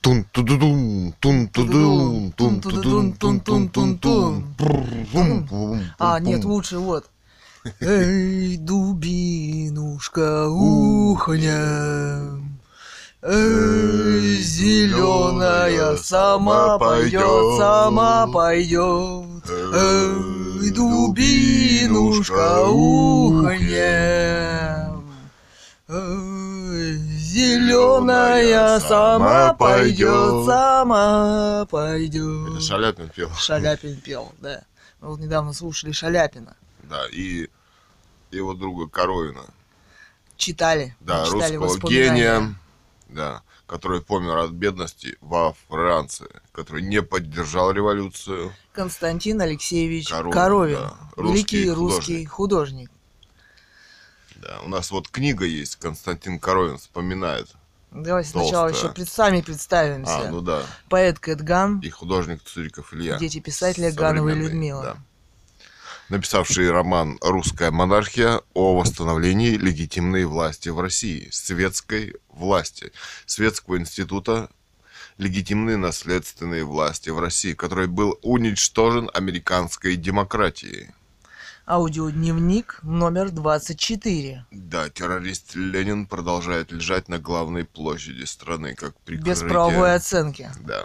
Тун тудудум, тун тудум, тун тудум, тун тун тун тун. А, нет, лучше вот. Эй, дубинушка, ухня. Эй, зеленая сама пойдет, сама пойдет. Эй, дубинушка, ухня. Эй, Зеленая сама пойдет, сама Это пойдет. Шаляпин пел. Шаляпин пел, да. Мы вот недавно слушали Шаляпина. Да, и его друга Коровина. Читали. Да, читали русского гения, да, который помер от бедности во Франции, который не поддержал революцию. Константин Алексеевич Коровин, Коровин. да. Великий Русский русский художник. Да, у нас вот книга есть, Константин Коровин вспоминает. Давайте сначала Толстая. еще пред, сами представимся. А, ну да, Поэт Кэтган, и художник Цуриков Илья. дети писателя Ганова и Людмила. да. Написавший роман «Русская монархия» о восстановлении легитимной власти в России, светской власти, светского института легитимной наследственной власти в России, который был уничтожен американской демократией. Аудиодневник номер 24. Да, террорист Ленин продолжает лежать на главной площади страны, как прикрытие. Без правовой оценки. Да.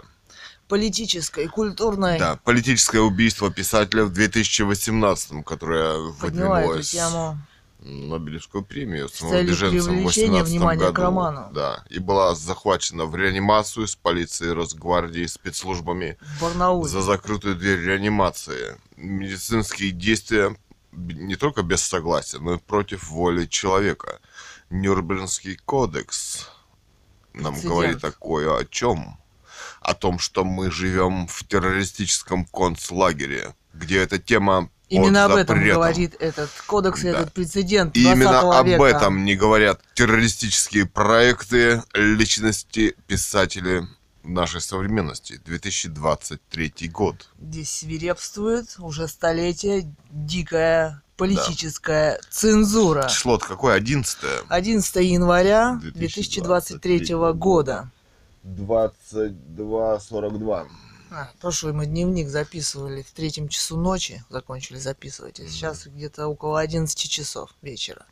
Политической, культурной. Да, политическое убийство писателя в 2018, которое Подняла эту выдвинулось тему. Нобелевскую премию целью самовыдвиженцем в привлечения 18 внимания к году. роману. Да, и была захвачена в реанимацию с полицией, Росгвардией, спецслужбами В Барнауле. за закрытую дверь реанимации. Медицинские действия не только без согласия, но и против воли человека. Нюрнбергский кодекс нам Прецедент. говорит такое о чем? О том, что мы живем в террористическом концлагере, где эта тема Именно об этом говорит этот кодекс, и Да. этот прецедент И 20 именно об века. этом не говорят террористические проекты личности писателей нашей современности. 2023 год. Здесь свирепствует уже столетие дикая политическая цензура. Число-то какое? 11 11 января 2023 2023 года. 22.42. А, прошлый мы дневник записывали в третьем часу ночи, закончили записывать, а сейчас где-то около 11 часов вечера.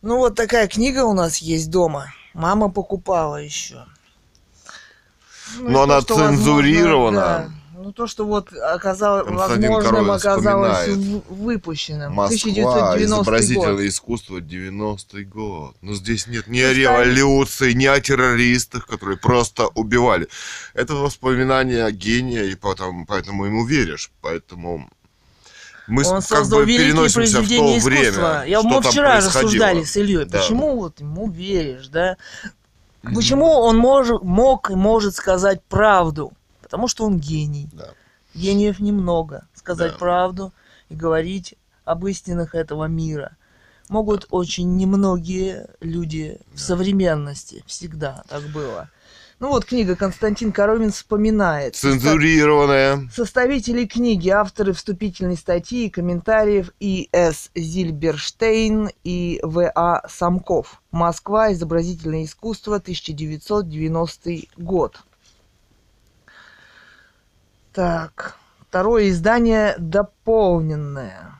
Ну вот такая книга у нас есть дома. Мама покупала еще. Ну, Но она то, что, возможно, цензурирована. да. Ну то, что вот оказалось, Константин возможным оказалось выпущенным. Москва, 1990 изобразительное год. искусство, 90-й год. Но здесь нет ни о революции, ни о террористах, которые просто убивали. Это воспоминания гения, и поэтому, поэтому ему веришь. Поэтому мы Он как создал бы великие переносимся в то произведения искусства. время. Я, мы вчера рассуждали с Ильей, Да. почему вот ему веришь, да? Почему он мож, мог и может сказать правду? Потому что он гений. Да. Гениев немного. Сказать Да. правду и говорить об истинах этого мира. Могут очень немногие люди в современности. Всегда так было. Ну вот книга Константин Коровин вспоминает. Цензурированная. Составители книги, авторы вступительной статьи и комментариев И.С. Зильберштейн и В.А. Самков. Москва. Изобразительное искусство. 1990 год. Так. Второе издание дополненное.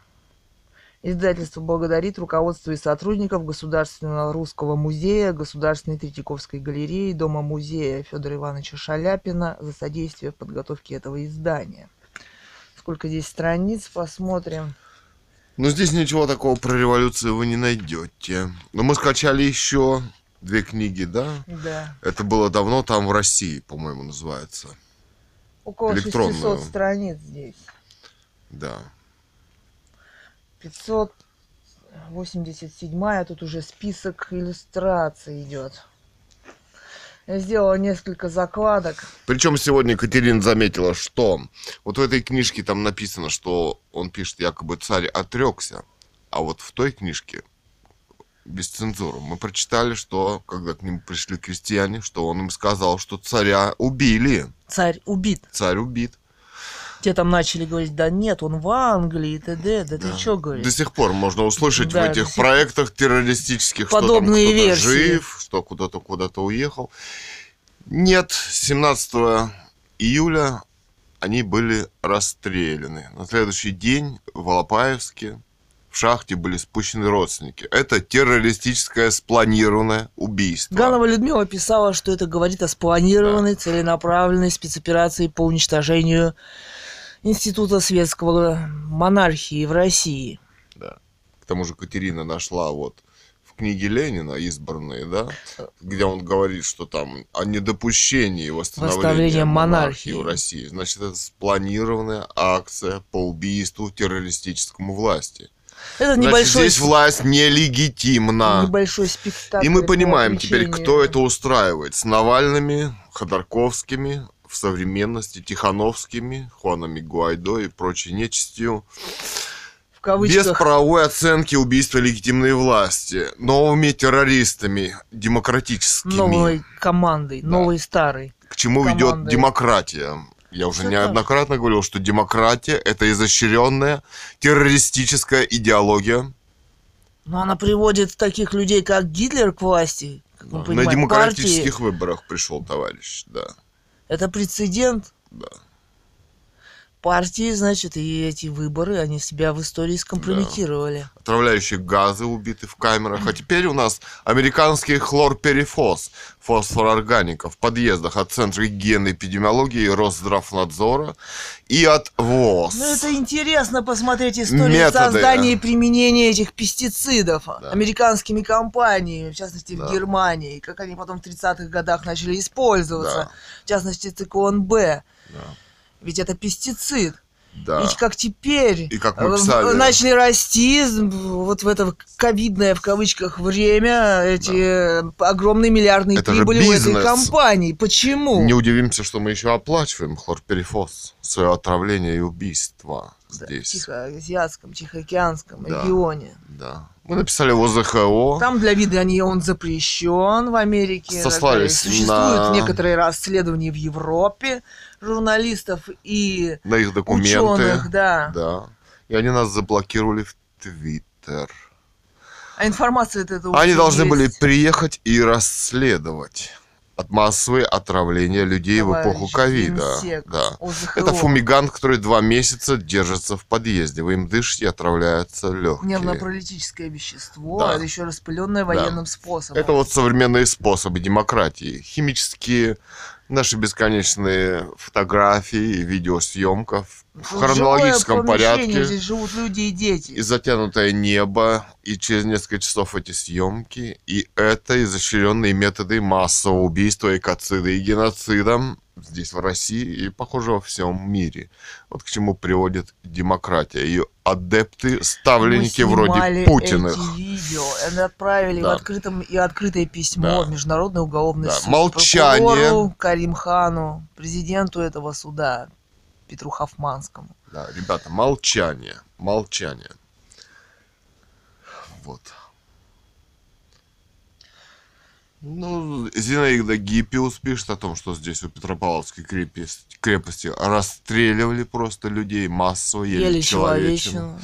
Издательство благодарит руководство и сотрудников Государственного русского музея, Государственной Третьяковской галереи, Дома музея Федора Ивановича Шаляпина за содействие в подготовке этого издания. Сколько здесь страниц, посмотрим. Но здесь ничего такого про революцию вы не найдете. Но мы скачали еще две книги, да? Да. Это было давно, там в России, по-моему, называется. Около Электронную. 600 страниц здесь. Да. 587, а тут уже список иллюстраций идет. Я сделала несколько закладок. Причем сегодня Екатерина заметила, что вот в этой книжке там написано, что он пишет, якобы царь отрекся. А вот в той книжке без цензуры мы прочитали, что когда к нему пришли крестьяне, что он им сказал, что царя убили. Царь убит. Царь убит. Те там начали говорить, да нет, он в Англии, и т.д. Да, ты что До говоришь? сих пор можно услышать Да, в до этих проектах террористических, Подобные что там кто-то версии. жив, что куда-то куда-то уехал. Нет, 17 июля они были расстреляны. На следующий день в Алапаевске в шахте были спущены родственники. Это террористическое спланированное убийство. Ганова Людмила писала, что это говорит о спланированной, целенаправленной спецоперации по уничтожению Института светского монархии в России. Да. К тому же Катерина нашла вот в книге Ленина избранные, да, где он говорит, что там о недопущении восстановления монархии монархии. в России. Значит, это спланированная акция по убийству террористическому власти. Это Значит, небольшой, здесь власть нелегитимна. небольшой спектакль. И мы по понимаем теперь, кто это устраивает. С Навальными, Ходорковскими, в современности, Тихановскими, Хуанами Гуайдо и прочей нечистью. В кавычках. Без правовой оценки убийства легитимной власти, новыми террористами, демократическими. новой командой, Да. новой старой. К чему ведет командой. демократия? Я уже Всё неоднократно говорил, что демократия это изощренная террористическая идеология Но она приводит таких людей, как Гитлер, к власти. На демократических партии. выборах пришел товарищ, да. Это прецедент. Да. Партии, значит, и эти выборы, они себя в истории скомпрометировали. Отравляющие газы убиты в камерах. А теперь у нас американский хлорперифос, фосфорорганика в подъездах от Центра гигиены эпидемиологии Росздравнадзора и от ВОЗ. Ну, это интересно посмотреть историю Методы. создания и применения этих пестицидов Да. американскими компаниями, в частности, Да. в Германии, как они потом в 30-х годах начали использоваться, Да. в частности, циклон Б. Да. Ведь это пестицид. Да. Ведь как теперь И как мы э, писали. начали расти вот в это ковидное в кавычках время эти э, огромные миллиардные Это прибыли у этой компании. Почему? Не удивимся, что мы еще оплачиваем хлорперифос, свое отравление и убийство Да, в здесь. Тихоазиатском, Тихоокеанском Да. регионе. Да. Мы написали в ОЗХО. Там для вида они, он запрещен в Америке. Сослались. Существуют на- некоторые расследования в Европе журналистов и на их документы. ученых, да. Да. И они нас заблокировали в Твиттер. А информация это, это Они должны были есть. приехать и расследовать от массовые отравления людей в эпоху Товарищ ковида. Да. ОЗХО. Это фумигант, который два месяца держится в подъезде. Вы им дышите, и отравляются легкие. Нервно-паралитическое вещество, Да. это еще распыленное военным способом. Это вот современные способы демократии. Химические, наши бесконечные фотографии, видеосъемка в хронологическом порядке. Здесь живут люди и дети. И затянутое небо, и через несколько часов эти съемки, и это изощренные методы массового убийства, экоцида и геноцида здесь, в России, и, похоже, во всем мире. Вот к чему приводит демократия. Ее адепты, ставленники вроде Путиных. эти видео, и отправили Да. в открытом и открытое письмо Да. в Международный уголовный Да. суд. Молчание. прокурору Карим Хану, президенту этого суда Петру Хафманскому. Да, ребята, молчание, молчание. Вот. Ну, Зинаида Гиппиус пишет о том, что здесь у Петропавловской крепости, крепости расстреливали просто людей массово, ели, Ели человечину. человечину.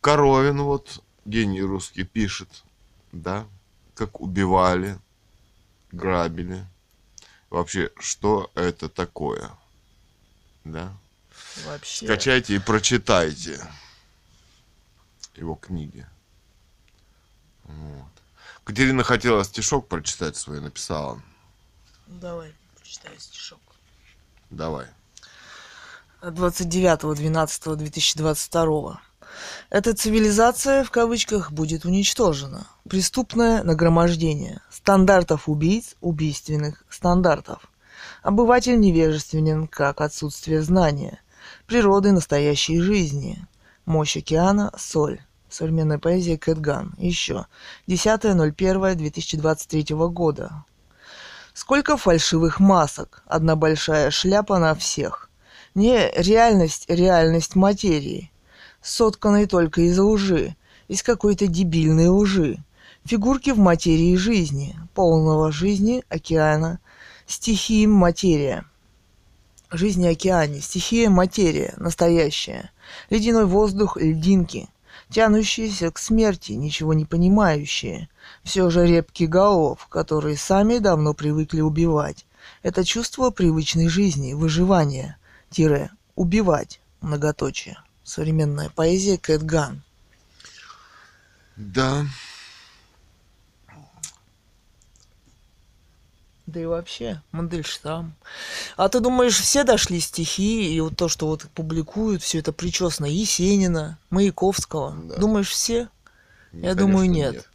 Коровин, вот, гений русский, пишет, да, как убивали, грабили. Вообще, что это такое? Да? Вообще. Скачайте и прочитайте его книги. Вот. Катерина хотела стишок прочитать свой, написала. Давай, прочитаю стишок. Давай. 29.12.2022. Эта цивилизация, в кавычках, будет уничтожена. Преступное нагромождение. Стандартов убийц, убийственных стандартов. Обыватель невежественен, как отсутствие знания. Природы настоящей жизни. Мощь океана – соль. Современная поэзия Кэтган. Еще. 10.01.2023 года. Сколько фальшивых масок. Одна большая шляпа на всех. Не реальность, реальность материи, сотканной только из лжи, из какой-то дебильной лжи. Фигурки в материи жизни, полного жизни, океана, стихии материя. Жизнь и океане, стихия, материя, настоящая. Ледяной воздух, льдинки, тянущиеся к смерти, ничего не понимающие. Все же репки голов, которые сами давно привыкли убивать. Это чувство привычной жизни, выживания, тире, убивать, многоточие. Современная поэзия Кэт Ган. Да. Да и вообще, Мандельштам. А ты думаешь, все дошли стихи, и вот то, что вот публикуют, все это причесано Есенина, Маяковского? Да. Думаешь, все? Я Конечно, думаю, нет.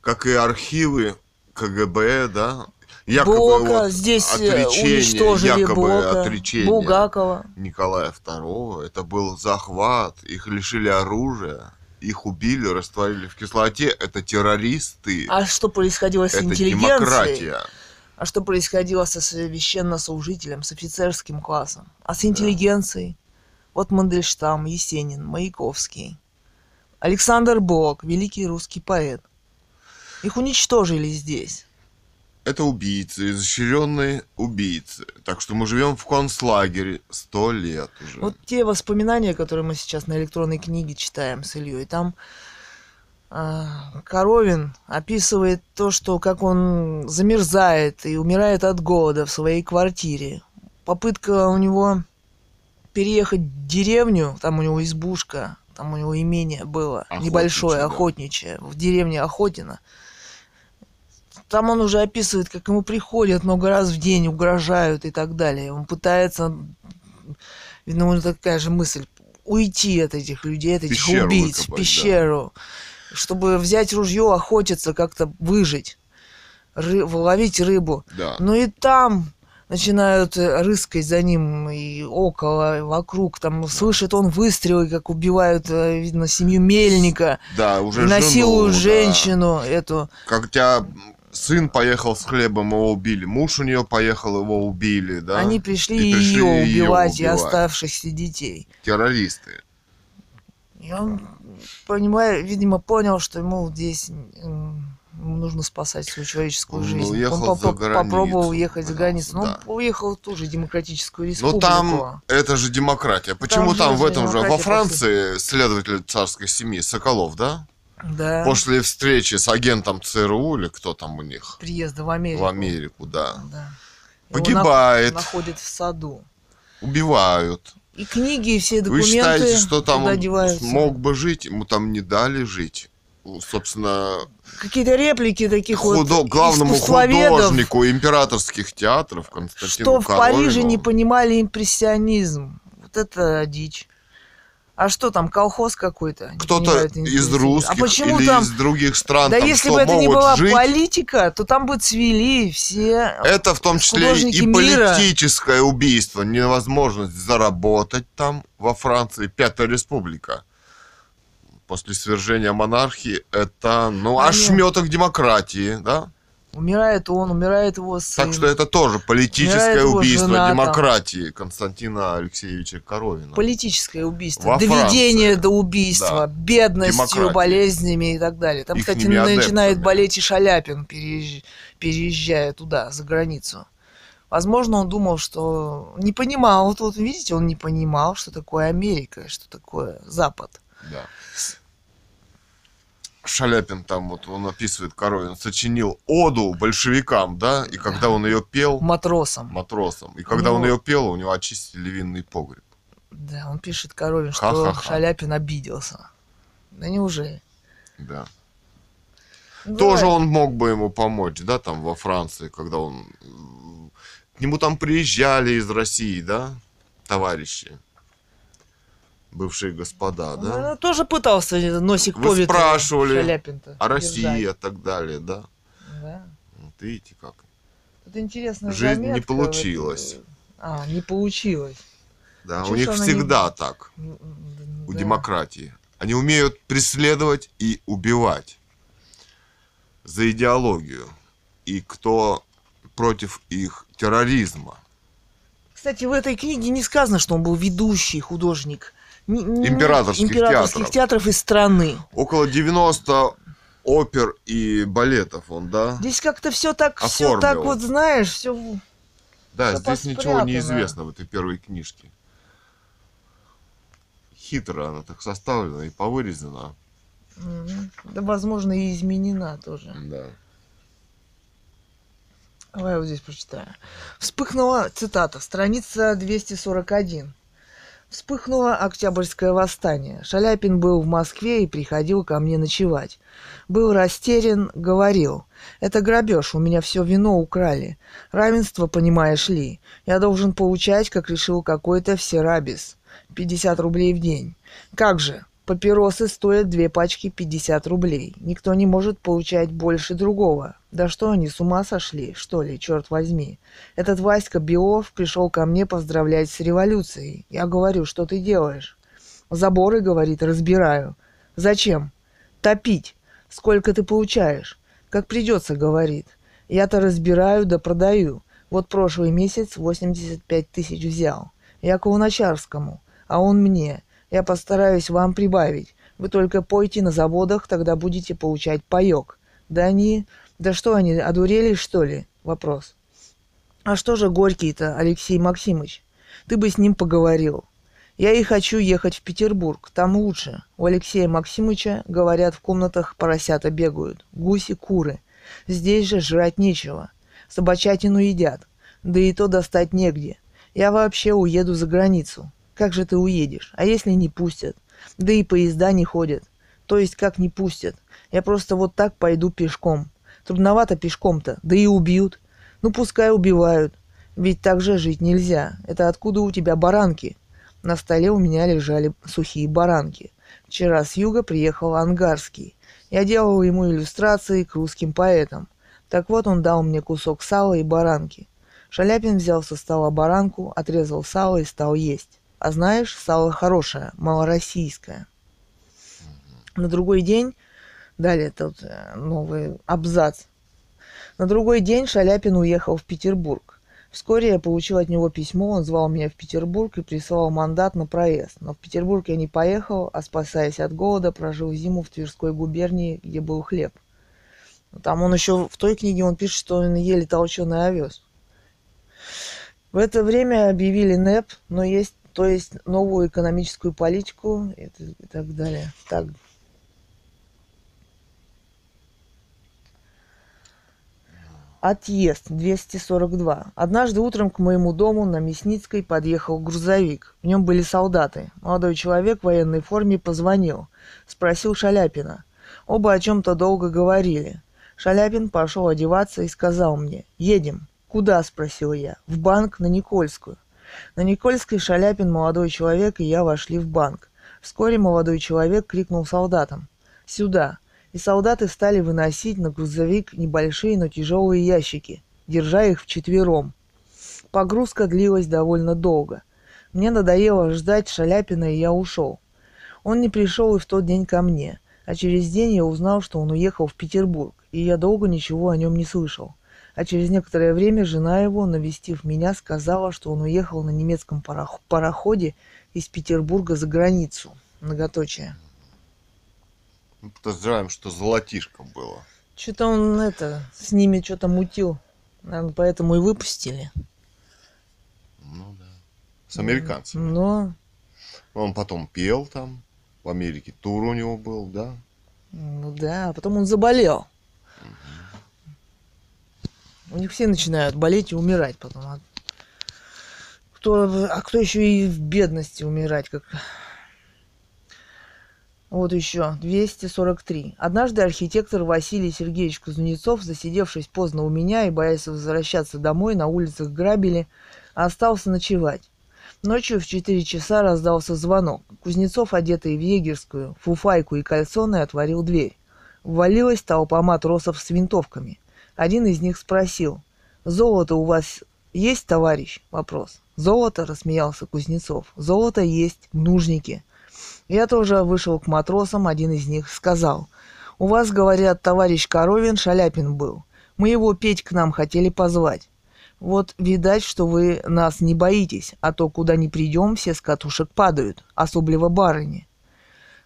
Как и архивы КГБ, да? Якобы Блока, вот здесь э, отречение, уничтожили якобы Блока, отречение Булгакова. Николая II. Это был захват, их лишили оружия, их убили, растворили в кислоте. Это террористы, А что происходило с это интеллигенцией? демократия. А что происходило со священнослужителем, с офицерским классом? А с интеллигенцией? Вот Мандельштам, Есенин, Маяковский. Александр Блок, великий русский поэт. Их уничтожили здесь. Это убийцы, изощренные убийцы. Так что мы живем в концлагере сто лет уже. Вот те воспоминания, которые мы сейчас на электронной книге читаем с Ильей, там Коровин описывает то, что как он замерзает и умирает от голода в своей квартире. Попытка у него переехать в деревню, там у него избушка, там у него имение было, Охотничье, небольшое, да. охотничье, в деревне Охотина. Там он уже описывает, как ему приходят много раз в день, угрожают и так далее. Он пытается, видно, у него такая же мысль, уйти от этих людей, от этих Пещеру убийц, в выкопать, да. Чтобы взять ружье, охотиться, как-то выжить, ры- ловить рыбу. Да. Ну и там начинают э, рыскать за ним и около, и вокруг. Там слышит он выстрелы, как убивают, э, видно, семью Мельника. Да, уже и насилуют да. женщину эту. Как тебя сын поехал с хлебом, его убили. Муж у нее поехал, его убили, да? Они пришли, И пришли ее убивать и убивать. оставшихся детей. Террористы. И он, понимаю, видимо, понял, что ему здесь нужно спасать свою человеческую Он жизнь. уехал он за попро- границу, попробовал уехать за границу. Но да. он уехал в ту же демократическую Но республику. там это же демократия. Почему там, в же этом же, во Франции следователь царской семьи Соколов, да? Да. После встречи с агентом ЦРУ или кто там у них Приезда в Америку. в Америку, да, Да. Его Погибает. нах- находят в саду. убивают. И книги, и все Вы документы считаете, что там куда он деваются? мог бы жить, ему там не дали жить? Ну, Собственно, Какие-то реплики таких худо- вот главному художнику императорских театров Константину что в Париже не Коровину. понимали импрессионизм. Вот это дичь. А что там, колхоз какой-то? Кто-то из импрессионизм. русских А почему или там... из других стран Да там если бы это не была жить? политика, то там бы цвели все... Это в том числе и мира. политическое убийство, невозможность заработать там во Франции, Пятая Республика. После свержения монархии это, ну, Понятно. ошметок демократии, да? Умирает он, умирает его сын. Так что это тоже политическое убийство жена там. демократии Константина Алексеевича Коровина. Политическое убийство, Во доведение Франции. до убийства, Да. бедностью, Демократия. болезнями и так далее. Там, кстати, Ихними адептами. начинает болеть и Шаляпин, переезж- переезжая туда, за границу. Возможно, он думал, что не понимал, вот, вот видите, он не понимал, что такое Америка, что такое Запад. Да. Шаляпин там, вот он описывает, Коровин сочинил оду большевикам, да, и когда он ее пел, Матросом. матросам, и когда Ну. он ее пел, у него очистили винный погреб. Да, он пишет Коровин, что Ха-ха-ха. Шаляпин обиделся. Да неужели? Да. Ну, Тоже давай. он мог бы ему помочь, да, там во Франции, когда он... К нему там приезжали из России, да, товарищи, бывшие господа, Он, да, наверное, тоже пытался носик Вы по ветру спрашивали о России держать. и так далее, да. Да. Вот видите как. Тут интересная Жизнь не получилась. вот, э, а, не получилось. Да, Чё у них она не- всегда так, м, у да. демократии. Они умеют преследовать и убивать за идеологию. И кто против их терроризма. Кстати, в этой книге не сказано, что он был ведущий художник ни- ни- Императорских императорских театров. театров из страны. Около 90 опер и балетов он, да? Здесь как-то все так, все так вот, знаешь, все Да, Да здесь ничего поспрятано. не известно в этой первой книжке. Хитро она так составлена и повырезана. Да, возможно, и изменена тоже. Да. Давай я вот здесь прочитаю. Вспыхнула, цитата, страница 241. Вспыхнуло Октябрьское восстание. Шаляпин был в Москве и приходил ко мне ночевать. Был растерян, говорил. Это грабеж, у меня все вино украли. Равенство, понимаешь ли. Я должен получать, как решил какой-то всерабис. 50 рублей в день. Как же? Папиросы стоят две пачки 50 рублей. Никто не может получать больше другого. Да что они, с ума сошли, что ли, черт возьми. Этот Васька Белов пришел ко мне поздравлять с революцией. Я говорю, что ты делаешь? Заборы, говорит, разбираю. Зачем? Топить. Сколько ты получаешь? Как придется, говорит. Я-то разбираю да продаю. Вот прошлый месяц 85 тысяч взял. Я к Луначарскому, а он мне. Я постараюсь вам прибавить. Вы только пойте на заводах, тогда будете получать паёк. Да они... Да что они, одурели, что ли? Вопрос. А что же Горький-то, Алексей Максимович? Ты бы с ним поговорил. Я и хочу ехать в Петербург, там лучше. У Алексея Максимовича, говорят, в комнатах поросята бегают, гуси, куры. Здесь же жрать нечего. Собачатину едят, да и то достать негде. Я вообще уеду за границу. Как же ты уедешь? А если не пустят? Да и поезда не ходят. То есть как не пустят? Я просто вот так пойду пешком. Трудновато пешком-то, да и убьют. Ну пускай убивают. Ведь так же жить нельзя. Это откуда у тебя баранки? На столе у меня лежали сухие баранки. Вчера с юга приехал Ангарский. Я делал ему иллюстрации к русским поэтам. Так вот он дал мне кусок сала и баранки. Шаляпин взял со стола баранку, отрезал сало и стал есть. А знаешь, сало хорошее, малороссийское. На другой день, далее тут э, новый абзац. На другой день Шаляпин уехал в Петербург. Вскоре я получил от него письмо, он звал меня в Петербург и присылал мандат на проезд. Но в Петербург я не поехал, а спасаясь от голода, прожил зиму в Тверской губернии, где был хлеб. Там он еще, в той книге он пишет, что он ели толченый овес. В это время объявили НЭП, но есть, то есть новую экономическую политику и, и так далее. Так. Отъезд 242. Однажды утром к моему дому на Мясницкой подъехал грузовик. В нем были солдаты. Молодой человек в военной форме позвонил. Спросил Шаляпина. Оба о чем-то долго говорили. Шаляпин пошел одеваться и сказал мне «Едем». «Куда?» – спросил я. «В банк на Никольскую». На Никольской Шаляпин, молодой человек и я вошли в банк. Вскоре молодой человек крикнул солдатам «Сюда!» И солдаты стали выносить на грузовик небольшие, но тяжелые ящики, держа их вчетвером. Погрузка длилась довольно долго. Мне надоело ждать Шаляпина, и я ушел. Он не пришел и в тот день ко мне, а через день я узнал, что он уехал в Петербург, и я долго ничего о нем не слышал. А через некоторое время жена его, навестив меня, сказала, что он уехал на немецком парох- пароходе из Петербурга за границу. Многоточие. Мы подозреваем, что золотишко было. Что-то он это с ними что-то мутил. Наверное, поэтому и выпустили. Ну да. С американцами. Но, Он потом пел там. В Америке тур у него был, да? ну да, а потом он заболел. У них все начинают болеть и умирать потом. А кто, а кто еще и в бедности умирать, как... Вот еще, 243. Однажды архитектор Василий Сергеевич Кузнецов, засидевшись поздно у меня и боясь возвращаться домой, на улицах грабили, остался ночевать. Ночью в 4 часа раздался звонок. Кузнецов, одетый в егерскую, фуфайку и кальсоны, отворил дверь. Ввалилась толпа матросов с винтовками. Один из них спросил, «Золото у вас есть, товарищ?» Вопрос. «Золото?» – рассмеялся Кузнецов. «Золото есть в нужнике». Я тоже вышел к матросам, один из них сказал, «У вас, говорят, товарищ Коровин Шаляпин был. Мы его петь к нам хотели позвать. Вот видать, что вы нас не боитесь, а то куда ни придем, все с катушек падают, особливо барыни.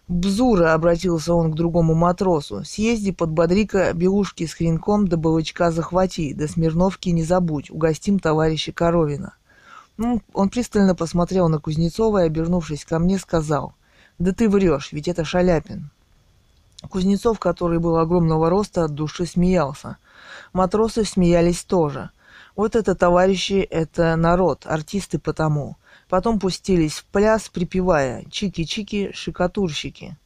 Бзура, обратился он к другому матросу, съезди подбодри-ка белушки с хренком да балычка захвати, да Смирновки не забудь, угостим товарища Коровина. Ну, он пристально посмотрел на Кузнецова и, обернувшись ко мне, сказал, да ты врешь, ведь это Шаляпин. Кузнецов, который был огромного роста, от души смеялся. Матросы смеялись тоже. Вот это, товарищи, это народ, артисты потому. Потом пустились в пляс, припевая «Чики-чики, шикатурщики».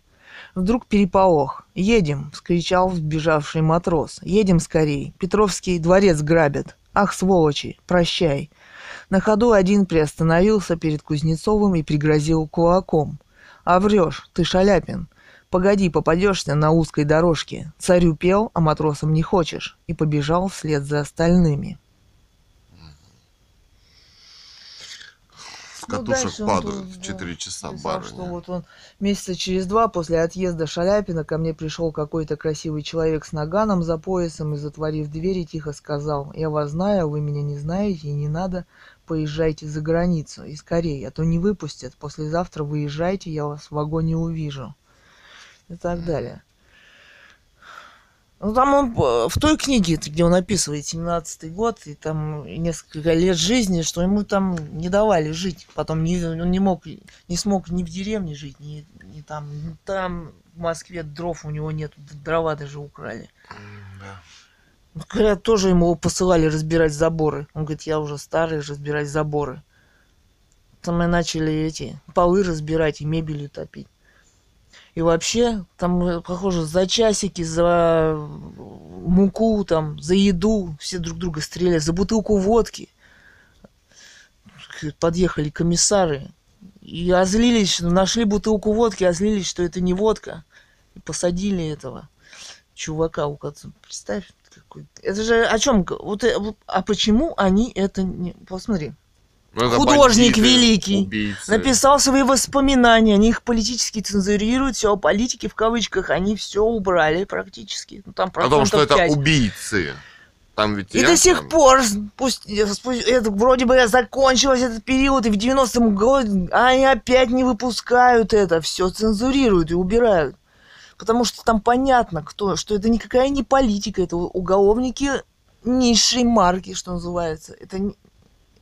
Вдруг переполох. «Едем!» — вскричал сбежавший матрос. «Едем скорей! Петровский дворец грабят! Ах, сволочи! Прощай!» На ходу один приостановился перед Кузнецовым и пригрозил кулаком. «А врешь, ты Шаляпин! Погоди, попадешься на узкой дорожке. Царю пел, а матросам не хочешь!» И побежал вслед за остальными. С Ну, катушек он падают в да, 4 часа Писал, что барыня. вот он месяца через два после отъезда Шаляпина ко мне пришел какой-то красивый человек с наганом за поясом и, затворив двери, тихо сказал, «Я вас знаю, вы меня не знаете, и не надо, поезжайте за границу, и скорее, а то не выпустят, послезавтра выезжайте, я вас в вагоне увижу». И так далее. Ну, там он э, в той книге, где он описывает 17-й год, и там несколько лет жизни, что ему там не давали жить. Потом не, он не мог, не смог ни в деревне жить, ни, ни там, ни там в Москве дров у него нет, дрова даже украли. Да. Ну, Говорят, тоже ему посылали разбирать заборы. Он говорит, я уже старый, разбирать заборы. Там мы начали эти полы разбирать и мебелью топить. И вообще, там, э, похоже, за часики, за муку, там, за еду все друг друга стреляли, за бутылку водки. Подъехали комиссары и озлились, что нашли бутылку водки, озлились, что это не водка. И посадили этого чувака, у которого, представь, какой... Это же о чем? Вот, э, вот, а почему они это не... Посмотри. Ну, это Художник бандиты, великий. убийцы. Написал свои воспоминания, они их политически цензурируют, все, политики в кавычках, они все убрали практически. Ну, там О том, что это процентов 5. убийцы. Там ведь И ясно. до сих пор, пусть, спу- это вроде бы закончилось этот период, и в 90-м году они опять не выпускают это, все цензурируют и убирают. Потому что там понятно, кто, что это никакая не политика, это уголовники низшей марки, что называется. Это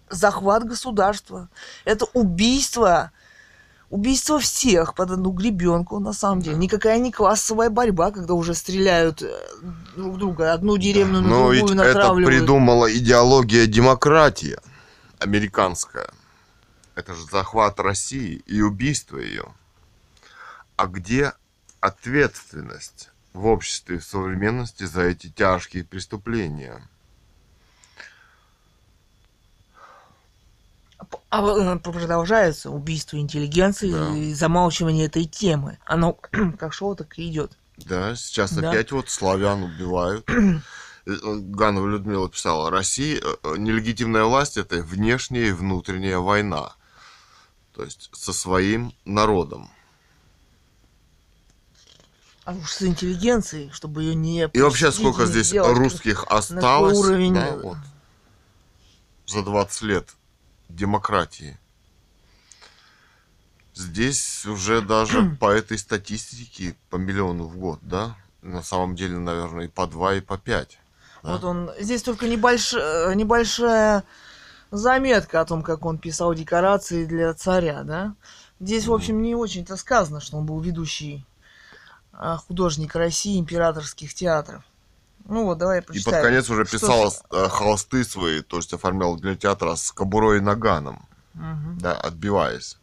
захват государства. Это убийство. Убийство всех под одну гребенку, на самом деле. Никакая не классовая борьба, когда уже стреляют э, друг друга, одну деревню на Но ведь другую это натравливают. придумала идеология демократии американская. Это же захват России и убийство ее. А где ответственность в обществе в современности за эти тяжкие преступления? А э, продолжается убийство интеллигенции Да. и замалчивание этой темы. Оно как шло, так и идет. Да, сейчас Да. опять вот славян убивают. Э, Ганова Людмила писала, Россия, э, э, нелегитимная власть это внешняя и внутренняя война. То есть со своим народом. А уж с интеллигенцией, чтобы ее не И вообще, сколько здесь сделать. русских осталось уровень, да, э, вот, за 20 лет демократии. Здесь уже даже по этой статистике по миллиону в год, да? На самом деле, наверное, и по два, и по пять. да? Вот он. Здесь только небольш... э, небольшая заметка о том, как он писал декорации для царя, да? Здесь, в общем, не очень-то сказано, что он был ведущий а, художник России императорских театров. Ну вот, давай И прочитаем. под конец уже Что писал с- э, холсты свои, то есть оформлял для театра с кобурой и наганом, Мгм. да, отбиваясь.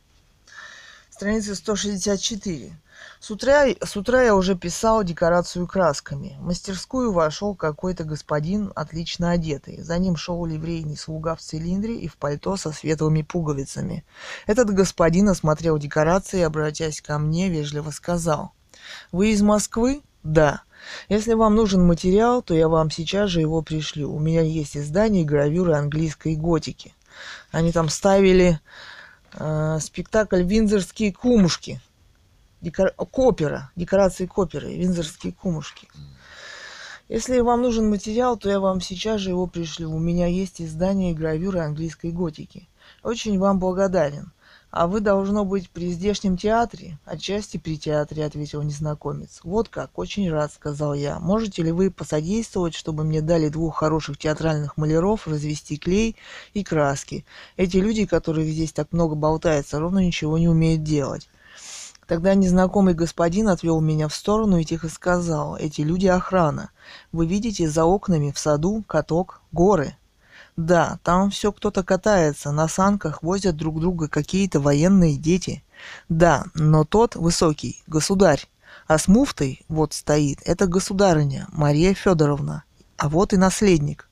Страница 164. С утра, с утра я уже писал декорацию красками. В мастерскую вошел какой-то господин, отлично одетый. За ним шел ливрейный слуга в цилиндре и в пальто со светлыми пуговицами. Этот господин осмотрел декорации и, обратясь ко мне, вежливо сказал. «Вы из Москвы?» «Да». «Если вам нужен материал, то я вам сейчас же его пришлю. У меня есть издание и гравюры английской готики». Они там ставили э, спектакль «Винзорские кумушки». Декор... Копера, декорации коперы, «Винзорские кумушки». Если вам нужен материал, то я вам сейчас же его пришлю. У меня есть издание и гравюры английской готики. Очень вам благодарен. А вы, должно быть, при здешнем театре? Отчасти при театре, ответил незнакомец. Вот как, очень рад, сказал я. Можете ли вы посодействовать, чтобы мне дали двух хороших театральных маляров развести клей и краски? Эти люди, которые здесь так много болтаются, ровно ничего не умеют делать. Тогда незнакомый господин отвел меня в сторону и тихо сказал, эти люди охрана. Вы видите за окнами в саду каток, горы. Да, там все кто-то катается, на санках возят друг друга какие-то военные дети. Да, но тот высокий, государь. А с муфтой вот стоит, это государыня, Мария Федоровна. А вот и наследник.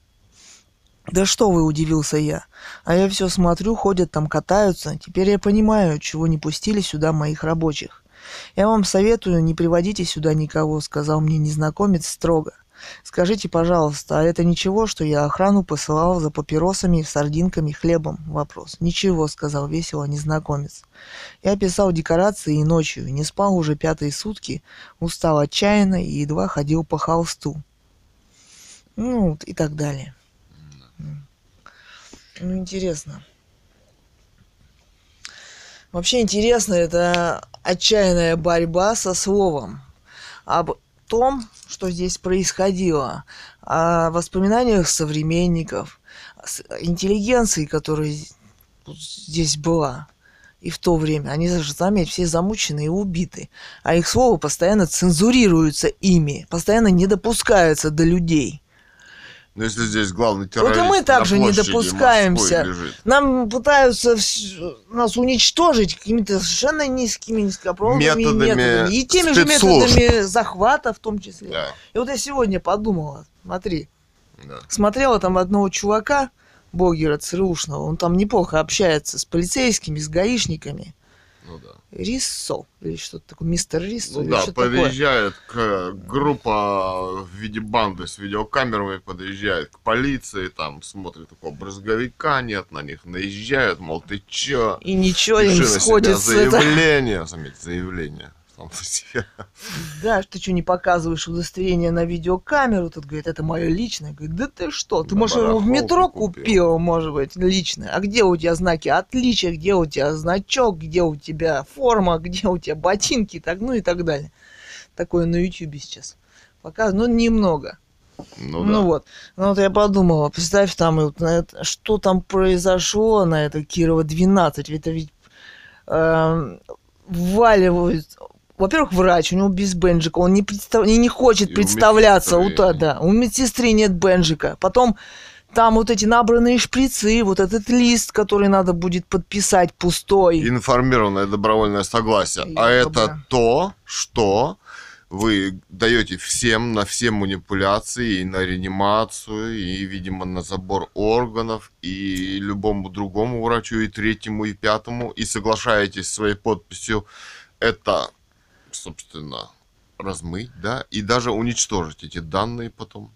Да что вы, удивился я. А я все смотрю, ходят там, катаются. Теперь я понимаю, чего не пустили сюда моих рабочих. Я вам советую, не приводите сюда никого, сказал мне незнакомец строго. Скажите, пожалуйста, а это ничего, что я охрану посылал за папиросами, сардинками, хлебом? Вопрос. Ничего, сказал весело незнакомец. Я писал декорации и ночью, не спал уже пятые сутки, устал отчаянно и едва ходил по холсту. Ну, и так далее. Ну, интересно. Вообще интересно, это отчаянная борьба со словом. Об том, что здесь происходило, о воспоминаниях современников, интеллигенции, которая здесь была и в то время. Они, заметь, все замучены и убиты. А их слово постоянно цензурируется ими, постоянно не допускаются до людей. Но если здесь главный террорист Вот и мы также не допускаемся. Нам пытаются нас уничтожить какими-то совершенно низкими, низкопробными методами. методами. И теми спецслужб. же методами захвата в том числе. Да. И вот я сегодня подумала, смотри, да. смотрела там одного чувака, блогера ЦРУшного, он там неплохо общается с полицейскими, с гаишниками. Ну да. Риссо или что-то такое, мистер Риссо. Ну да, подъезжает такое. к, группа в виде банды с видеокамерами, подъезжает к полиции, там смотрит такого брызговика, нет, на них наезжают, мол, ты чё? И ничего им сходится. Заявление, это... заметь, заявление по себе. Да, ты что, не показываешь удостоверение на видеокамеру? Тут говорит, это мое личное. Говорит, да ты что, ты, на может, его в метро купил. купил, может быть, личное. А где у тебя знаки отличия, где у тебя значок, где у тебя форма, где у тебя ботинки, так, ну и так далее. Такое на ютюбе сейчас показывают, ну, немного. Ну, ну да. вот. Ну вот я подумала, представь там, вот, это, что там произошло на это Кирова 12. Это ведь э, вваливают во-первых, врач, у него без бенджика, он не, представ... не, не хочет и представляться. У, вот, да, у медсестры нет бенджика. Потом там вот эти набранные шприцы, вот этот лист, который надо будет подписать пустой. Информированное добровольное согласие. И а добро. это то, что вы даете всем на все манипуляции, и на реанимацию, и, видимо, на забор органов, и любому другому врачу, и третьему, и пятому, и соглашаетесь своей подписью. Это собственно, размыть, да, и даже уничтожить эти данные потом.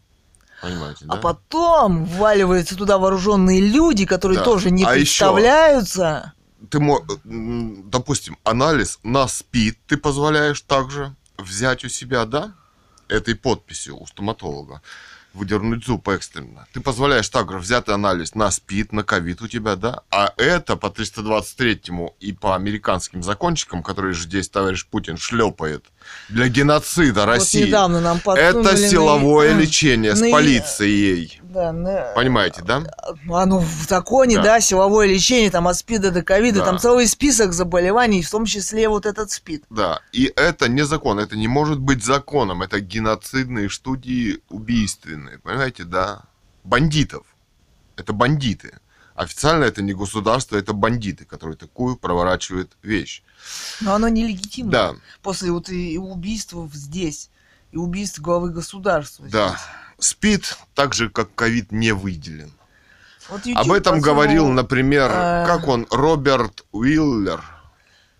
Понимаете, а да? А потом вваливаются туда вооруженные люди, которые да. тоже не а представляются. Еще ты, допустим, анализ на СПИД ты позволяешь также взять у себя, да, этой подписью у стоматолога выдернуть зуб экстренно. Ты позволяешь также взятый анализ на СПИД, на ковид у тебя, да? А это по 323-му и по американским закончикам, которые здесь товарищ Путин шлепает, для геноцида вот России. недавно нам Это силовое на... лечение на... с полицией. Да, на... Понимаете, да? Оно в законе, да. да, силовое лечение, там от СПИДа до ковида, да. там целый список заболеваний, в том числе вот этот СПИД. Да, и это не закон, это не может быть законом, это геноцидные студии убийственные, понимаете, да? Бандитов. Это бандиты. Официально это не государство, это бандиты, которые такую проворачивают вещь. Но оно нелегитимно. Да. После вот и убийств здесь, и убийств главы государства. Да. Здесь. СПИД, так же как ковид, не выделен. Вот Об этом говорил, например, э... как он, Роберт Уиллер.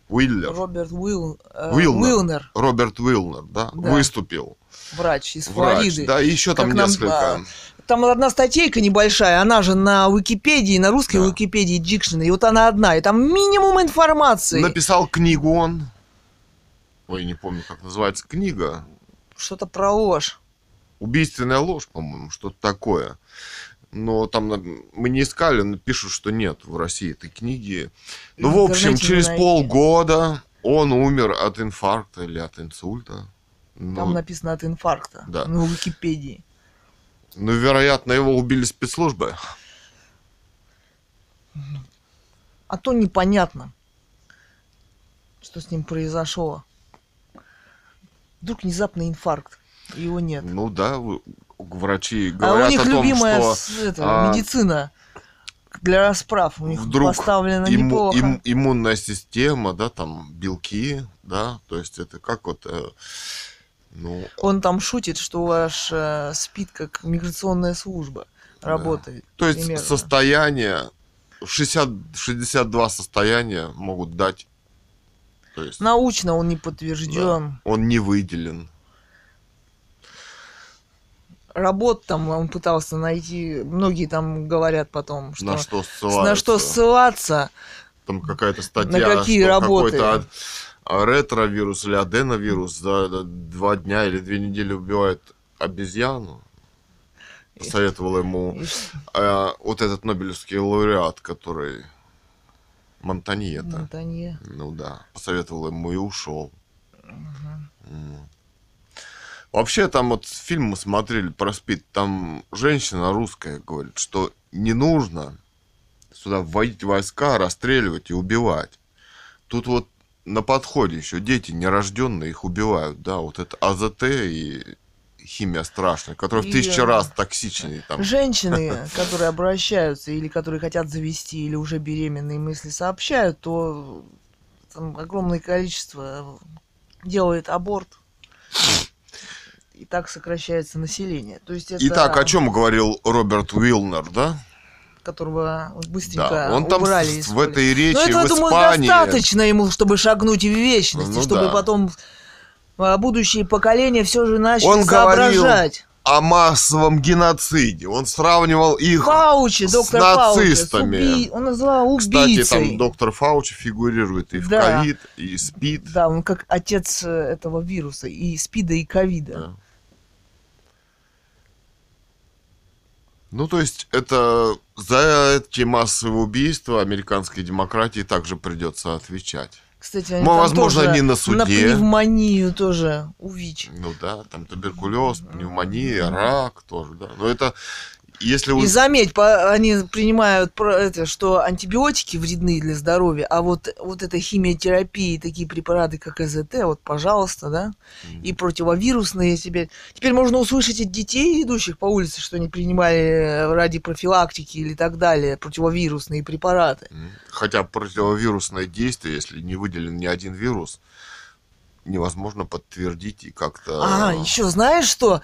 Уиллер. Роберт Уилл... Э... Уилнер. Роберт Уилнер, да, да, выступил. Врач из Врач, Флориды. Да, и еще там как несколько. Нам, там одна статейка небольшая, она же на Википедии, на русской да. Википедии Дикшена, и вот она одна, и там минимум информации. Написал книгу он. Ой, не помню, как называется книга. Что-то про ложь. Убийственная ложь, по-моему, что-то такое. Но там мы не искали, но пишут, что нет в России этой книги. Ну, В общем, через полгода он умер от инфаркта или от инсульта. Там Ну, написано от инфаркта. да. На Википедии. Ну, вероятно, его убили спецслужбы. А то непонятно, что с ним произошло. Вдруг внезапный инфаркт. Его нет. Ну да, врачи а говорят у них о том, любимая что с- это, а, медицина для расправ. У них вдруг поставлена имму- неплохо. им- иммунная система, да, там белки, да, то есть это как вот, э, ну, Он там шутит, что ваш э, СПИД как миграционная служба работает. то есть примерно. состояние, 60, 62 состояния могут дать, то есть Научно он не подтвержден. он не выделен. Работ там он пытался найти. Многие там говорят потом, что на что на ссылаются. что ссылаться. Там какая-то статья, На какие что работы? какой-то ретровирус или аденовирус за два дня или две недели убивает обезьяну. Посоветовал ему а, вот этот Нобелевский лауреат, который Монтаньета. Монтанье. Ну да, посоветовал ему и ушел. М. Вообще, там вот фильм мы смотрели про СПИД, там женщина русская говорит, что не нужно сюда вводить войска, расстреливать и убивать. Тут вот на подходе еще дети нерожденные их убивают, да, вот это АЗТ и химия страшная, которая в И, тысячу э, раз токсичнее там. Женщины, которые обращаются или которые хотят завести, или уже беременные мысли сообщают, то там огромное количество делает аборт. И так сокращается население. То есть это Итак, о чем говорил Роберт Уилнер, да? Которого быстренько Да, он там убрали с- в этой речи Но этого, в думаю, Испании... достаточно ему, чтобы шагнуть в вечность, Ну чтобы да. потом а, будущие поколения все же начали Он говорил, соображать. о массовом геноциде. Он сравнивал их Фаучи, с доктор Фаучи, с нацистами. уби- он назвал Кстати, убийцей. там доктор Фаучи фигурирует и в Да. ковид, и спид. Да, он как отец э, этого вируса, и спида, и ковида. Да. Ну, то есть, это за эти массовые убийства американской демократии также придется отвечать. Кстати, они Ну, возможно, тоже не на На суде. пневмонию тоже увич. Ну да, там туберкулез, пневмония, рак тоже, да. Но это, если вы... И заметь, по- они принимают это, что антибиотики вредны для здоровья, а вот, вот эта химиотерапия, такие препараты, как ЭЗТ, вот, пожалуйста, да, и противовирусные теперь. Теперь можно услышать от детей, идущих по улице, что они принимали э, ради профилактики или так далее противовирусные препараты. М. Хотя противовирусное действие, если не выделен ни один вирус, невозможно подтвердить и как-то... А, еще знаешь что?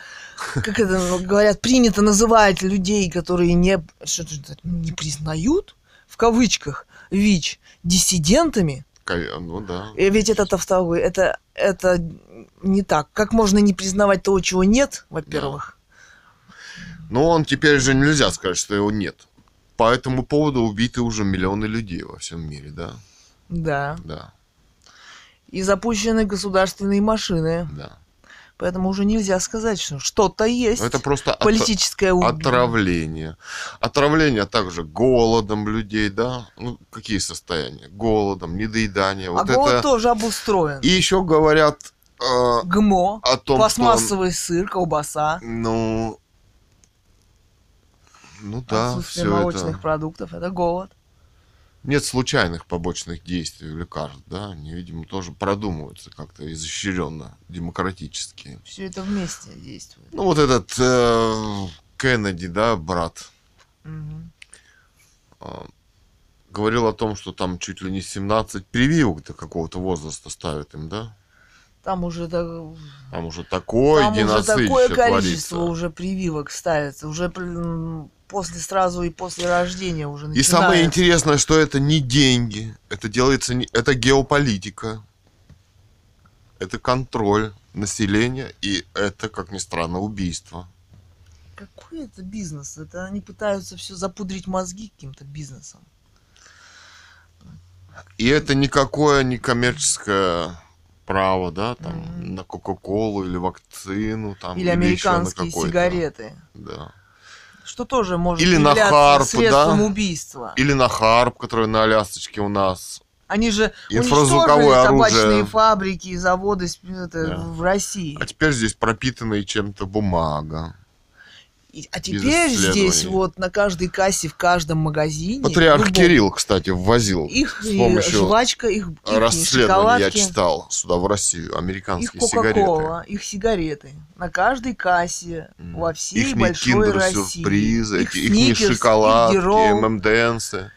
Как это говорят, принято называть людей, которые не, не признают, в кавычках, ВИЧ, диссидентами. Ну да. И ведь это тавтология, это, это не так. Как можно не признавать того, чего нет, во-первых? Но он теперь же нельзя сказать, что его нет. По этому поводу убиты уже миллионы людей во всем мире, да? Да. Да, И запущены государственные машины. да. Поэтому уже нельзя сказать, что что-то есть. Это просто от- политическое убийство. отравление. Отравление также голодом людей, да? Ну, какие состояния? Голодом, недоедание. А Вот голод это... тоже обустроен. И еще говорят э, ГМО, о том, пластмассовый сыр, колбаса. что... Ну... Ну да, все молочных это... продуктов это голод. Нет случайных побочных действий у лекарств, да? Они, видимо, тоже продумываются как-то изощренно, демократически. Все это вместе действует. Ну, вот этот э, Кеннеди, да, брат, а, говорил о том, что там чуть ли не 17 прививок до какого-то возраста ставят им, да? Там уже так- Там уже такой там уже такое количество творится. уже прививок ставится. Уже после сразу и после рождения уже И начинается. самое интересное, что это не деньги, это делается, не, это геополитика, это контроль населения, и это, как ни странно, убийство. Какой это бизнес? Это они пытаются все запудрить мозги каким-то бизнесом. И это никакое не коммерческое право, да, там, Мгм. на Кока-Колу или вакцину, там, Или на американские какой-то. сигареты. Да. Что тоже может Или на Харп, средством да? убийства. Или на Харп, который на Алясочке у нас. Они же уничтожили табачные оружие. фабрики и заводы это, Да. в России. А теперь здесь пропитанная чем-то бумага. И- а теперь здесь вот на каждой кассе в каждом магазине Патриарх любом, Кирилл, кстати, ввозил их с помощью жвачка, их, их расследования, я читал, сюда в Россию, их американские Кока-Кола, сигареты. их сигареты. На каждой кассе М. во всей Ихние большой России. киндер-сюрпризы, Их ихние Сникерс, их шоколадки, ММДНсы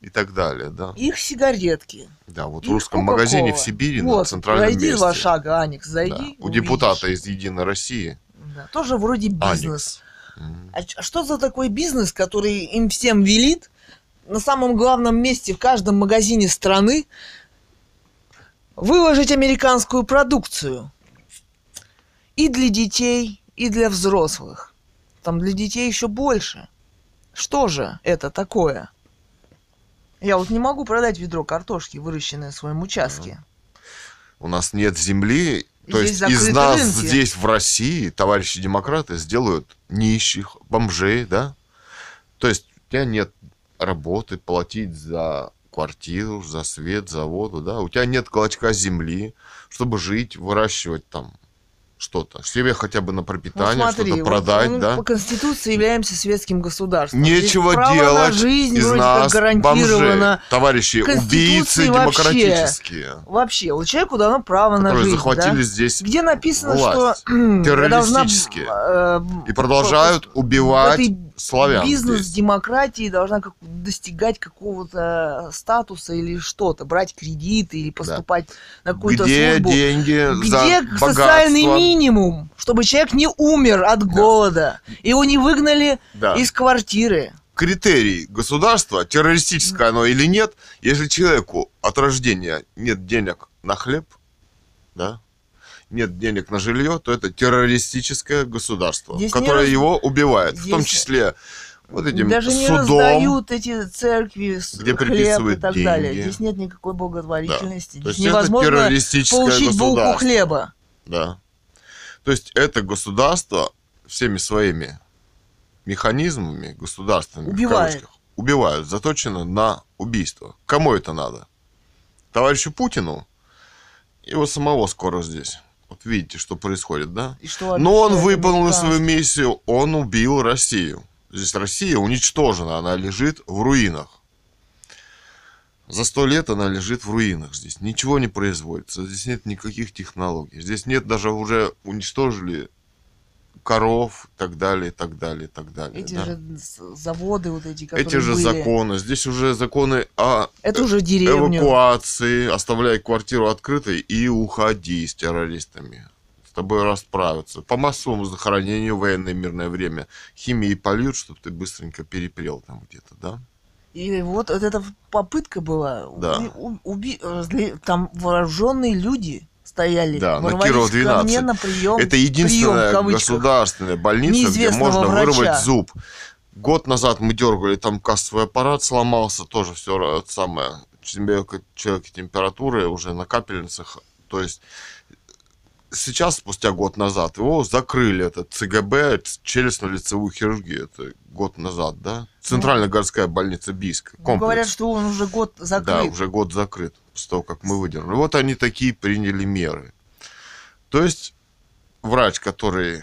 и так далее, да. их сигаретки. Да, вот в их русском Кока-Кола. магазине в Сибири на Вот, центральном пройди месте. два шага, Аникс, Да, зайди. У увидишь. депутата из Единой России. Да, Тоже вроде бизнес. Аникс. А а что за такой бизнес, который им всем велит на самом главном месте в каждом магазине страны выложить американскую продукцию? И для детей, и для взрослых. Там для детей еще больше. Что же это такое? Я вот не могу продать ведро картошки, выращенное в своем участке. У нас нет земли, то Здесь есть из нас рынки. здесь в России товарищи демократы сделают нищих, бомжей, да? То есть у тебя нет работы, платить за квартиру, за свет, за воду, да? У тебя нет клочка земли, чтобы жить, выращивать там что-то. Себе хотя бы на Вот пропитание, смотри, что-то продать, мы да? По Конституции являемся светским государством. Нечего Здесь делать жизнь из нас гарантировано. Товарищи, убийцы вообще. демократические, Вообще, вот человеку дано право на жизнь. захватили да? здесь Где написано, власть. что я должна, Террористические. э, и продолжают убивать этой славян бизнес здесь. демократии должна как- достигать какого-то статуса или что-то, брать кредиты или поступать на какую-то Где службу. деньги Где за социальный богатство? минимум, чтобы человек не умер от голода, его не выгнали Да. из квартиры. Критерий государства, террористическое оно или нет, если человеку от рождения нет денег на хлеб, да, нет денег на жилье, то это террористическое государство, Здесь не которое раз- его убивает, в том здесь числе вот этим Даже не судом. раздают эти церкви где хлеб и так далее. деньги. Здесь нет никакой благотворительности. То Здесь невозможно получить булку хлеба. Да. То есть это государство всеми своими механизмами государственными в Убивает. кавычках, убивают, заточено на убийство. Кому это надо? Товарищу Путину? Его самого скоро здесь. Вот видите, что происходит, да? И что Но он выполнил свою миссию, он убил Россию. Здесь Россия уничтожена, она лежит в руинах. За сто лет она лежит в руинах здесь. Ничего не производится, здесь нет никаких технологий. Здесь нет даже уже уничтожили коров и так далее, и так далее, и так далее. Эти да. же заводы вот эти, которые Эти же были. законы. Здесь уже законы о Это уже деревню. эвакуации, оставляй квартиру открытой и уходи с террористами. С тобой расправятся. По массовому захоронению в военное мирное время химией польют, чтобы ты быстренько перепрел там где-то, да? И вот, вот эта попытка была. Да. уби- уби- Там вооруженные люди стояли. Да, на Кирова ко мне 12. на прием. Это единственная прием, государственная больница, где можно врача. вырвать зуб. Год назад мы дергали, там кассовый аппарат сломался, тоже все самое. Человек, человек температуры уже на капельницах. То есть сейчас, спустя год назад, его закрыли, этот ЦГБ, челюстно-лицевую хирургию, это год назад, да? Центральная городская больница Бийск. Ну, Комплекс. Говорят, что он уже год закрыт. Да, уже год закрыт, после того, как мы выдернули. Вот они такие приняли меры. То есть врач, который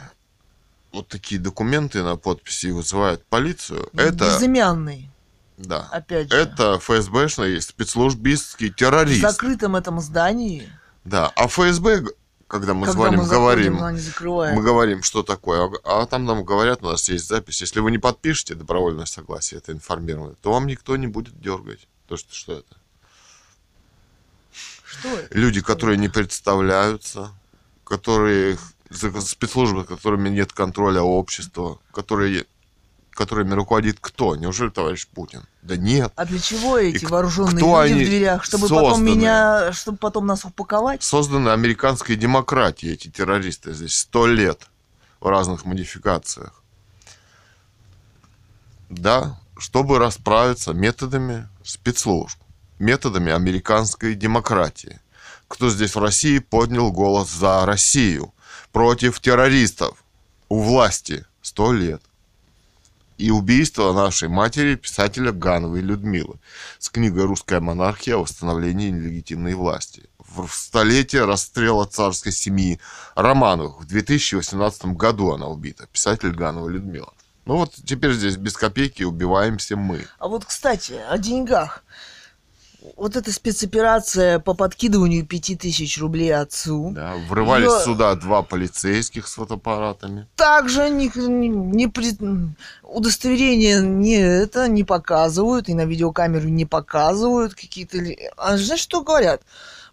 вот такие документы на подписи вызывает полицию, это, Безымянный, да, опять же. это ФСБшный спецслужбистский В террорист. закрытом этом здании. Да, а ФСБ, когда мы когда звоним, мы заходим, говорим, мы говорим, что такое, а, а там нам говорят, у нас есть запись, если вы не подпишете добровольное согласие, это информирование, то вам никто не будет дергать. То, что, что это? Что это? люди, которые не представляются, которые за- спецслужбы, которыми нет контроля общества, которые, которыми руководит кто? Неужели товарищ Путин? Да нет. А для чего эти И вооруженные кто люди они в дверях? Чтобы потом созданы? меня, чтобы потом нас упаковать? Созданы американской демократией эти террористы здесь сто лет в разных модификациях. Да, чтобы расправиться методами спецслужб, методами американской демократии. Кто здесь в России поднял голос за Россию против террористов у власти сто лет. И убийство нашей матери, писателя Гановой Людмилы, с книгой «Русская монархия. О восстановлении нелегитимной власти». В столетие расстрела царской семьи Романовых в 2018 году она убита, писатель Ганова Людмила. Ну вот теперь здесь без копейки убиваемся мы. А вот, кстати, о деньгах. Вот эта спецоперация по подкидыванию пяти тысяч рублей отцу. Да, врывались Её- сюда два полицейских с фотоаппаратами. Также не, не, не пред- удостоверение не это не показывают, и на видеокамеру не показывают какие-то... А знаешь, что говорят?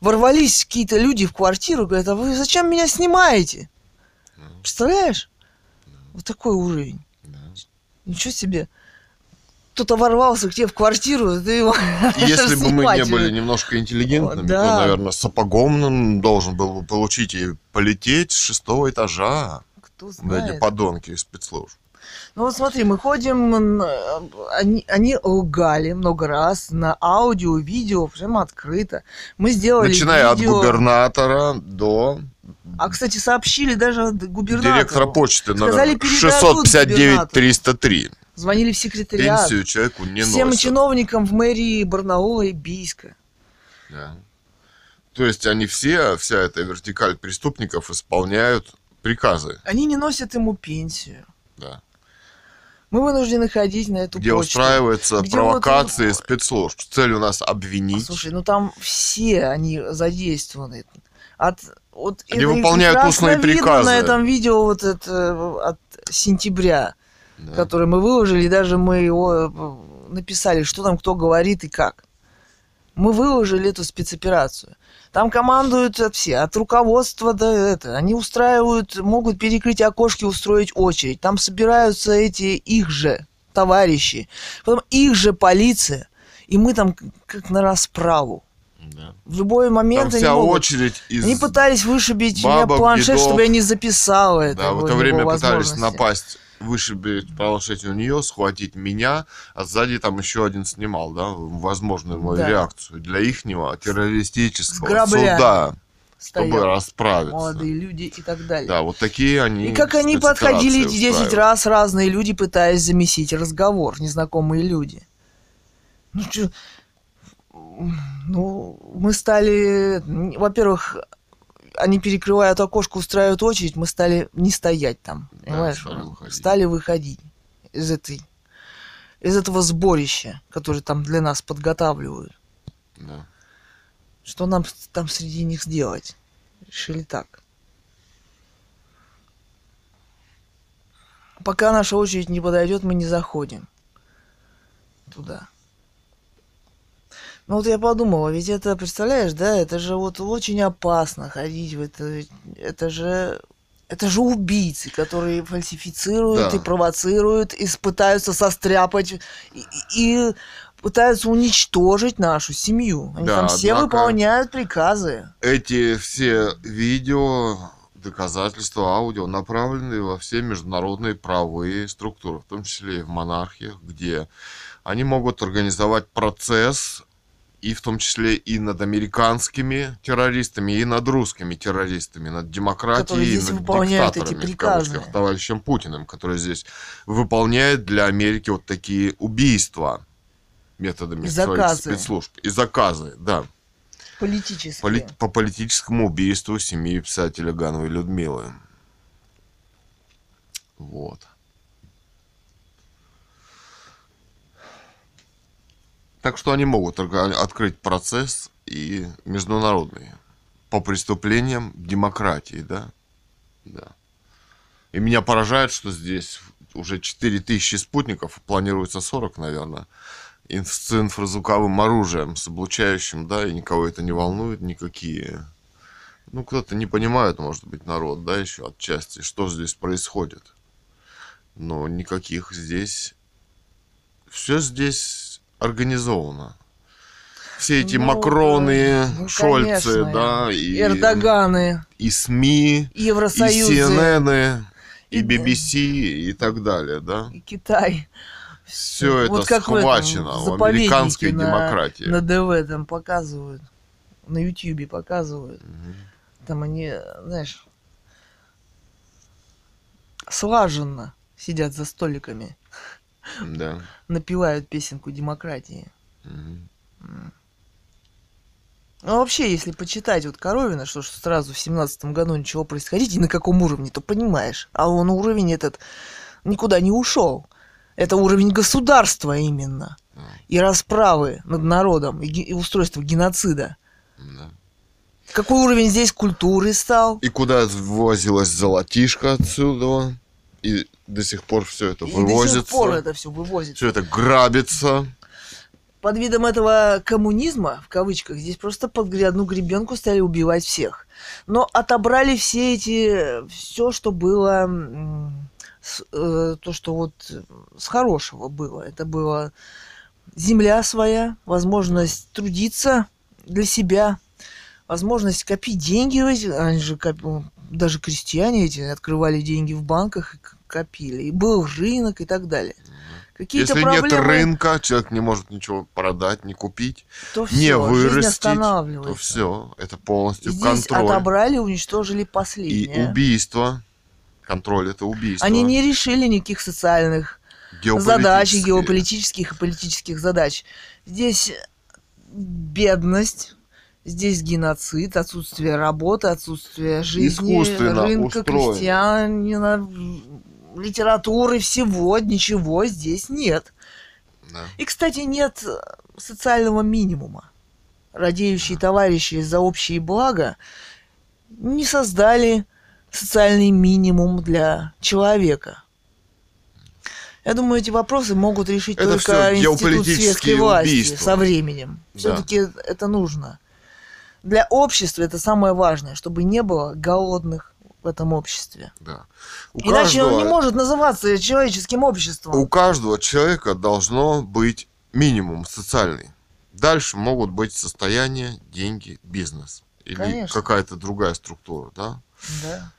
Ворвались какие-то люди в квартиру, говорят, а вы зачем меня снимаете? Представляешь? Вот такой уровень. Да. Ничего себе. Кто-то ворвался к тебе в квартиру, ты его Если бы мы не были немножко интеллигентными, Да. то, наверное, сапогом должен был бы получить и полететь с шестого этажа. Кто Да, эти знает. подонки из спецслужб. Ну вот смотри, мы ходим, они, они лгали много раз на аудио, видео, прям открыто. Мы сделали Начиная видео, от губернатора до А, кстати, сообщили даже губернатору. директора почты номер передадут 659-303. Звонили в секретариат. Пенсию человеку не всем носят. чиновникам в мэрии Барнаула и Бийска. Да. То есть они все, вся эта вертикаль преступников исполняют приказы. Они не носят ему пенсию. Да. Мы вынуждены ходить на эту Где почту. устраиваются Где провокации вот- спецслужб. С целью нас обвинить. Слушай, ну там все они задействованы. От, вот Они выполняют устные видно приказы. на этом видео вот это от сентября, Да. которое мы выложили, и даже мы его э, написали, что там кто говорит и как. Мы выложили эту спецоперацию. Там командуют от все, от руководства до это. Они устраивают, могут перекрыть окошки, устроить очередь. Там собираются эти их же товарищи. Потом их же полиция. И мы там как на расправу. Да. В любой Там момент они вся могут. очередь из... Они пытались вышибить у меня бабок, планшет, дедов. чтобы я не записал это. Да, в это время пытались напасть, вышибить планшет у нее, схватить меня, а сзади там еще один снимал, да, возможную мою Да. реакцию для ихнего террористического суда, чтобы Стояли расправиться. молодые люди и так далее. Да, вот такие они И как они подходили эти 10 устраивают. раз, разные люди, пытаясь замесить разговор, незнакомые люди. Ну, чё, ну, мы стали, во-первых, они перекрывают окошко, устраивают очередь, мы стали не стоять там, Да, понимаешь? стали выходить. Стали выходить из этой, из этого сборища, которое там для нас подготавливают. Да. Что нам там среди них сделать? Решили так. Пока наша очередь не подойдет, мы не заходим туда. Ну вот я подумала, ведь это, представляешь, да, это же вот очень опасно ходить в это, это же, это же убийцы, которые фальсифицируют Да. и провоцируют, и пытаются состряпать, и, и- пытаются уничтожить нашу семью. Они Да, там все выполняют приказы. Эти все видео, доказательства, аудио направлены во все международные правовые структуры, в том числе и в монархиях, где они могут организовать процесс и в том числе и над американскими террористами, и над русскими террористами, над демократией, и над выполняют эти диктаторами, в кавычках, товарищем Путиным, который здесь выполняет для Америки вот такие убийства методами И своих спецслужб. И заказы, да. Политические. Поли- по политическому убийству семьи писателя Гановой Людмилы. Вот. Так что они могут открыть процесс и международный по преступлениям демократии, да? Да. И меня поражает, что здесь уже 4000 спутников, планируется 40, наверное, с инфразвуковым оружием, с облучающим, да, и никого это не волнует, никакие. Ну, кто-то не понимает, может быть, народ, да, еще отчасти, что здесь происходит. Но никаких здесь... Все здесь организовано. Все эти Ну, Макроны, ну, Шольцы, конечно, да, и, Эрдоганы, и СМИ, и Евросоюзы, CNN, и И- BBC, и так далее, да. и Китай. Все это Вот как в этом, схвачено в у заповеднике американской на- демократии. На ДВ там показывают. На Ютьюбе показывают. Мгм. Там они, знаешь, слаженно сидят за столиками. Да. напевают песенку демократии. Ну, а вообще, если почитать вот Коровина, что ж сразу в семнадцатом году ничего происходить, и на каком уровне, то понимаешь. А он уровень этот никуда не ушел. Это уровень государства именно. А, И расправы над народом, и, и устройство геноцида. да. Какой уровень здесь культуры стал? И куда ввозилось золотишко отсюда, и до сих пор все это И вывозится. до сих пор это все вывозится. Все это грабится. Под видом этого коммунизма, в кавычках, здесь просто под одну гребенку стали убивать всех. Но отобрали все эти, все, что было, э, то, что вот с хорошего было. Это была земля своя, возможность трудиться для себя, возможность копить деньги. Ведь Они же коп- даже крестьяне эти открывали деньги в банках копили. И был рынок и так далее. Какие-то Если проблемы, нет рынка, человек не может ничего продать, не купить, то не всё, жизнь вырастить, то все. Это полностью Здесь контроль. отобрали, уничтожили И последнее. убийство. Контроль это убийство. Они не решили никаких социальных задач, и геополитических и политических задач. Здесь бедность, здесь геноцид, отсутствие работы, отсутствие жизни, рынка, устроено. крестьянина, литературы, всего, ничего здесь нет. Да. И, кстати, нет э, социального минимума. Радеющие товарищи за общие блага не создали социальный минимум для человека. Я думаю, эти вопросы могут решить Это только институт светской власти убийства. со временем. Да. Все-таки это нужно. Для общества это самое важное, чтобы не было голодных в этом обществе. Да. У Иначе он не каждого- может называться человеческим обществом. У каждого человека должно быть минимум социальный. Дальше могут быть состояние, деньги, бизнес. Или Конечно. какая-то другая структура, да, Да.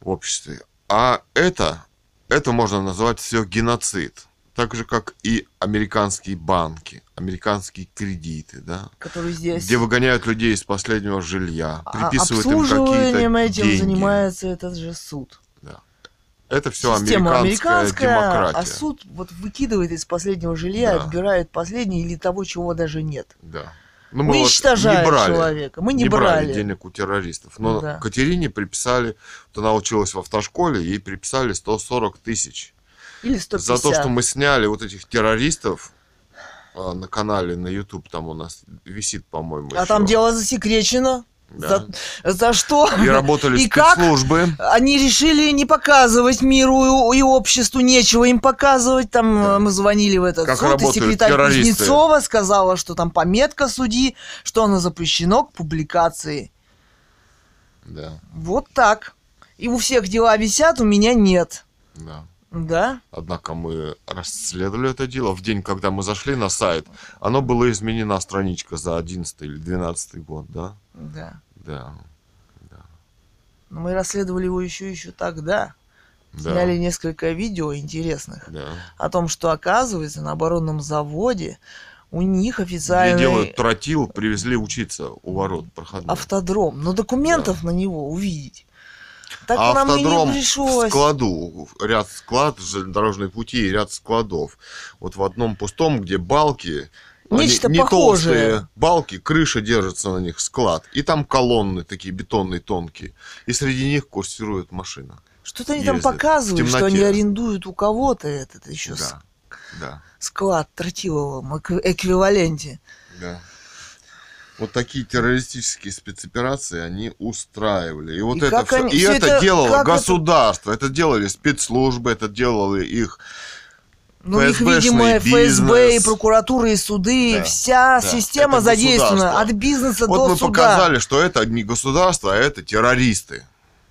в обществе. А это, это можно назвать все геноцид. Так же, как и американские банки, американские кредиты, да, Который здесь где выгоняют людей из последнего жилья, А приписывают им обслуживанием какие-то этим деньги. занимается этот же суд. Это все Система американская, американская, демократия. а суд вот выкидывает из последнего жилья, Да. отбирает последнее или того, чего даже нет. Да. Ну, мы вот Уничтожает не брали. человека. Мы не, не брали. брали. денег у террористов. Но Да. Катерине приписали, вот она училась в автошколе, ей приписали 140 тысяч. Или 150. За то, что мы сняли вот этих террористов а, на канале на YouTube, там у нас висит, по-моему, А ещё. там дело засекречено. Да. За, за что? И работали И как? спецслужбы. Они решили не показывать миру и, обществу, нечего им показывать. Там Да. э, мы звонили в этот Как суд, и секретарь террористы. Кузнецова сказала, что там пометка судьи, что оно запрещено к публикации. Да, Вот так. И у всех дела висят, у меня нет. да. Да? Однако мы расследовали это дело. В день, когда мы зашли на сайт, оно было изменена страничка за 11 или 12 год, да? Да. Да. Но мы расследовали его еще еще тогда. Да. Сняли несколько видео интересных Да. о том, что оказывается на оборонном заводе у них Где официальный делают тротил, привезли учиться у ворот проходных. автодром, но документов на него увидеть. Так а нам и автодром не пришлось. складу, ряд склад, железнодорожные пути и ряд складов. Вот в одном пустом, где балки, они Нечто не похожее. толстые балки, крыша держится на них, склад. И там колонны такие бетонные, тонкие. И среди них курсирует машина. Что-то они там ездят в показывают, что они арендуют у кого-то этот еще Да, да, склад тротиловом эк- эквиваленте. да. Вот такие террористические спецоперации они устраивали. И вот И это все. они- И всё это, это- делало как это- государство. Это... делали спецслужбы, это делали их Ну, их, видимо, ФСБ и прокуратура и суды, Да, вся да, система задействована государство. от бизнеса Вот до мы суда. показали, что это не государство, а это террористы.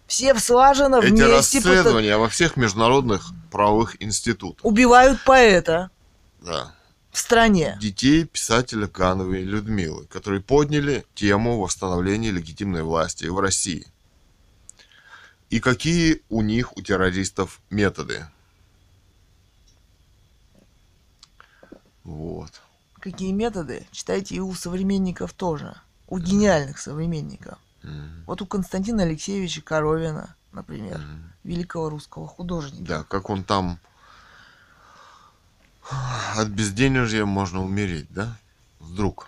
Все слаженно Эти вместе пыта- расследования во всех международных правовых институтах. убивают поэта Да. В стране. Детей писателя Кановой Людмилы, которые подняли тему восстановления легитимной власти в России. И какие у них, у террористов, методы. Вот. Какие методы? Читайте и у современников тоже. У гениальных современников. М, Вот у Константина Алексеевича Коровина, например, м. великого русского художника. Да, как он там От безденежья можно умереть, да? Вдруг.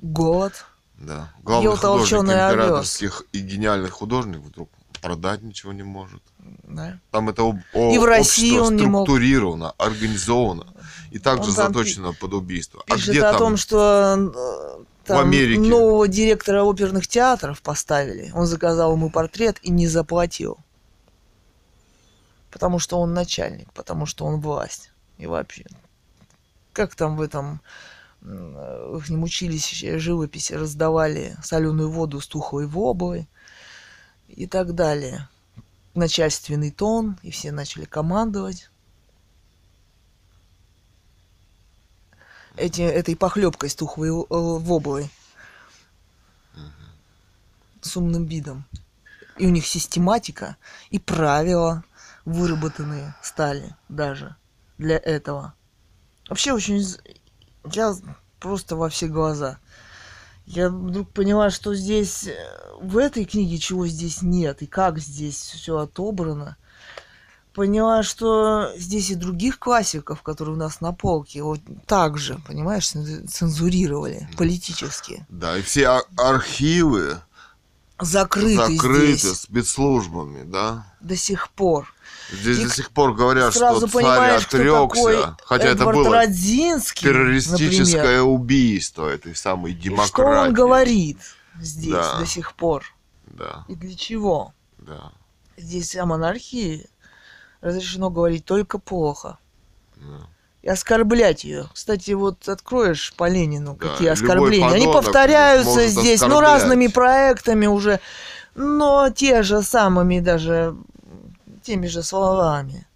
Голод. Да. Главный Ел художник толченый овес. императорских и гениальный художник вдруг продать ничего не может. Да. Там это об- о- И в России он не мог. структурировано, организовано и также Он заточено под убийство. Пишет а где о там? том, что э, там Америке. нового директора оперных театров поставили. Он заказал ему портрет и не заплатил. Потому что он начальник, потому что он власть. И вообще. Как там в этом м, э, в их училище живописи раздавали соленую воду с тухлой воблой и так далее. Начальственный тон, и все начали командовать. эти, этой похлебкой с тухлой э, воблой. С умным видом. И у них систематика и правила выработанные стали даже для этого. Вообще очень... Я просто во все глаза. Я вдруг поняла, что здесь, э, в этой книге чего здесь нет, и как здесь все отобрано. Поняла, что здесь и других классиков, которые у нас на полке, вот так же, понимаешь, ценз- цензурировали политически. Да, и все а- архивы Закрыты, закрыты здесь спецслужбами, да. до сих пор. Здесь И до сих пор говорят, Сразу что царь отрекся, хотя это Эдвард было Радзинский, террористическое например. убийство этой самой И демократии. Что он говорит здесь Да. до сих пор? Да, И для чего? да, Здесь о монархии разрешено говорить только плохо. да. И оскорблять ее. Кстати, вот откроешь по Ленину Да, какие оскорбления. Они повторяются здесь, ну, оскорблять. разными проектами уже, но те же самыми даже, теми же словами.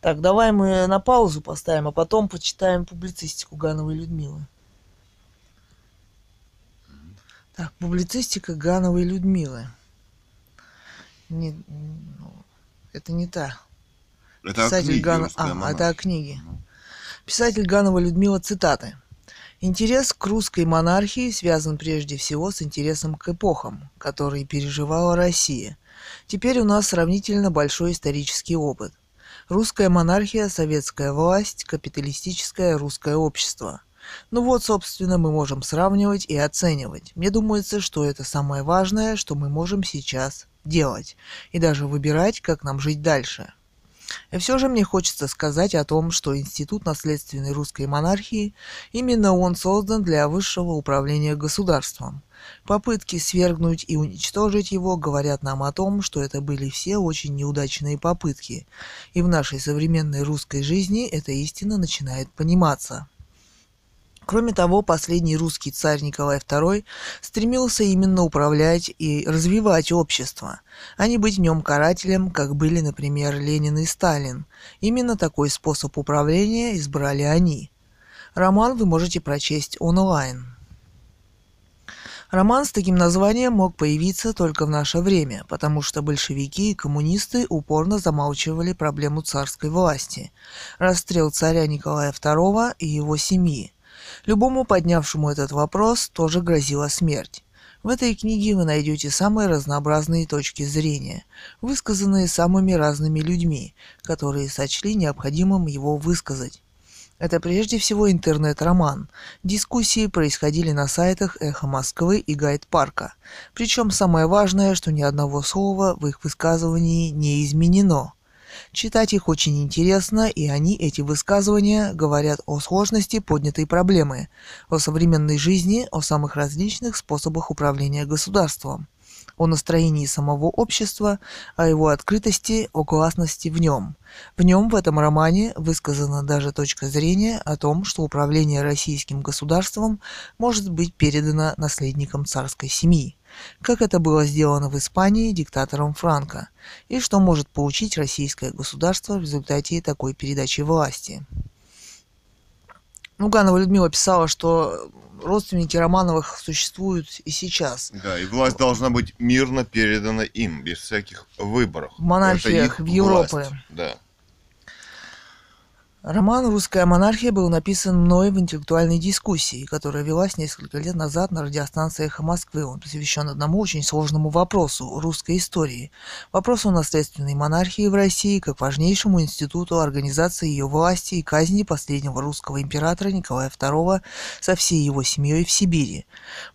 Так, давай мы на паузу поставим, а потом почитаем публицистику Гановой Людмилы. Так, публицистика Гановой Людмилы. Не, ну, это не та. Это о Писатель книге Ган- «Русская А, монархия». это о книге. Писатель Ганова Людмила цитаты. Интерес к русской монархии связан прежде всего с интересом к эпохам, которые переживала Россия. Теперь у нас сравнительно большой исторический опыт. Русская монархия, советская власть, капиталистическое русское общество. Ну вот, собственно, мы можем сравнивать и оценивать. Мне думается, что это самое важное, что мы можем сейчас делать. И даже выбирать, как нам жить дальше. И все же мне хочется сказать о том, что Институт наследственной русской монархии, именно он создан для высшего управления государством. Попытки свергнуть и уничтожить его говорят нам о том, что это были все очень неудачные попытки. И в нашей современной русской жизни эта истина начинает пониматься. Кроме того, последний русский царь Николай II стремился именно управлять и развивать общество, а не быть в нем карателем, как были, например, Ленин и Сталин. Именно такой способ управления избрали они. Роман вы можете прочесть онлайн. Роман с таким названием мог появиться только в наше время, потому что большевики и коммунисты упорно замалчивали проблему царской власти, расстрел царя Николая II и его семьи. Любому поднявшему этот вопрос тоже грозила смерть. В этой книге вы найдете самые разнообразные точки зрения, высказанные самыми разными людьми, которые сочли необходимым его высказать. Это прежде всего интернет-роман. Дискуссии происходили на сайтах «Эхо Москвы» и «Гайд Парка». Причем самое важное, что ни одного слова в их высказывании не изменено. Читать их очень интересно, и они, эти высказывания, говорят о сложности поднятой проблемы, о современной жизни, о самых различных способах управления государством, о настроении самого общества, о его открытости, о гласности в нем. В нем, в этом романе, высказана даже точка зрения о том, что управление российским государством может быть передано наследникам царской семьи, как это было сделано в Испании диктатором Франко, и что может получить российское государство в результате такой передачи власти. Ну, Ганова Людмила писала, что родственники Романовых существуют и сейчас. Да, и власть должна быть мирно передана им, без всяких выборов. В монархиях в Европе. власть, Да. Роман «Русская монархия» был написан мной в интеллектуальной дискуссии, которая велась несколько лет назад на радиостанции «Эхо Москвы». Он посвящен одному очень сложному вопросу – русской истории. Вопросу наследственной монархии в России как важнейшему институту организации ее власти и казни последнего русского императора Николая II со всей его семьей в Сибири.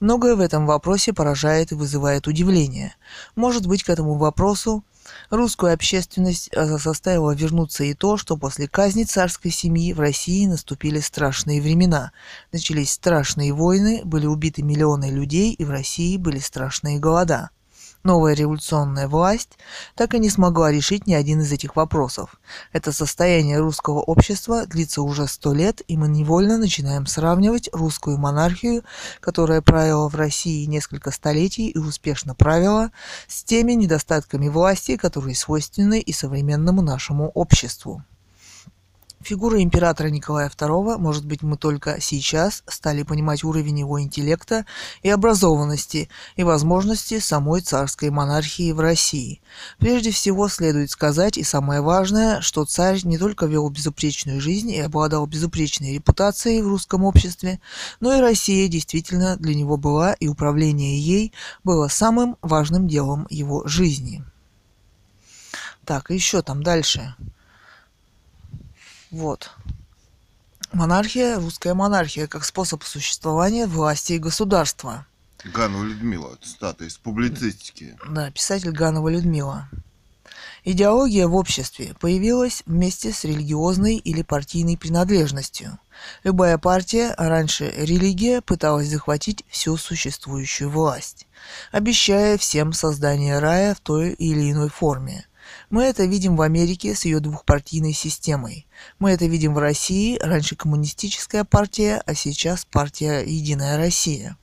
Многое в этом вопросе поражает и вызывает удивление. Может быть, к этому вопросу Русскую общественность э, заставило вернуться и то, что после казни царской семьи в России наступили страшные времена. Начались страшные войны, были убиты миллионы людей, и в России были страшные голода новая революционная власть так и не смогла решить ни один из этих вопросов. Это состояние русского общества длится уже сто лет, и мы невольно начинаем сравнивать русскую монархию, которая правила в России несколько столетий и успешно правила, с теми недостатками власти, которые свойственны и современному нашему обществу. Фигура императора Николая II, может быть, мы только сейчас стали понимать уровень его интеллекта и образованности и возможности самой царской монархии в России. Прежде всего следует сказать, и самое важное, что царь не только вел безупречную жизнь и обладал безупречной репутацией в русском обществе, но и Россия действительно для него была, и управление ей было самым важным делом его жизни. Так, еще там дальше. Вот. Монархия, русская монархия, как способ существования власти и государства. Ганова Людмила, цитата из публицистики. Да, писатель Ганова Людмила. Идеология в обществе появилась вместе с религиозной или партийной принадлежностью. Любая партия, а раньше религия, пыталась захватить всю существующую власть, обещая всем создание рая в той или иной форме – мы это видим в Америке с ее двухпартийной системой. Мы это видим в России, раньше коммунистическая партия, а сейчас партия «Единая Россия».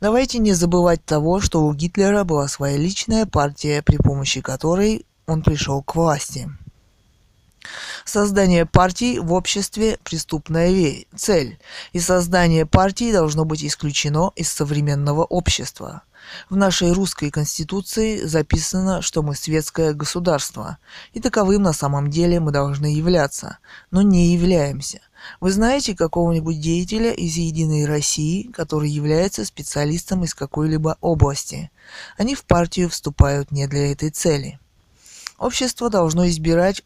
Давайте не забывать того, что у Гитлера была своя личная партия, при помощи которой он пришел к власти. Создание партий в обществе – преступная цель, и создание партий должно быть исключено из современного общества – в нашей русской конституции записано, что мы светское государство, и таковым на самом деле мы должны являться, но не являемся. Вы знаете какого-нибудь деятеля из «Единой России», который является специалистом из какой-либо области? Они в партию вступают не для этой цели. Общество должно избирать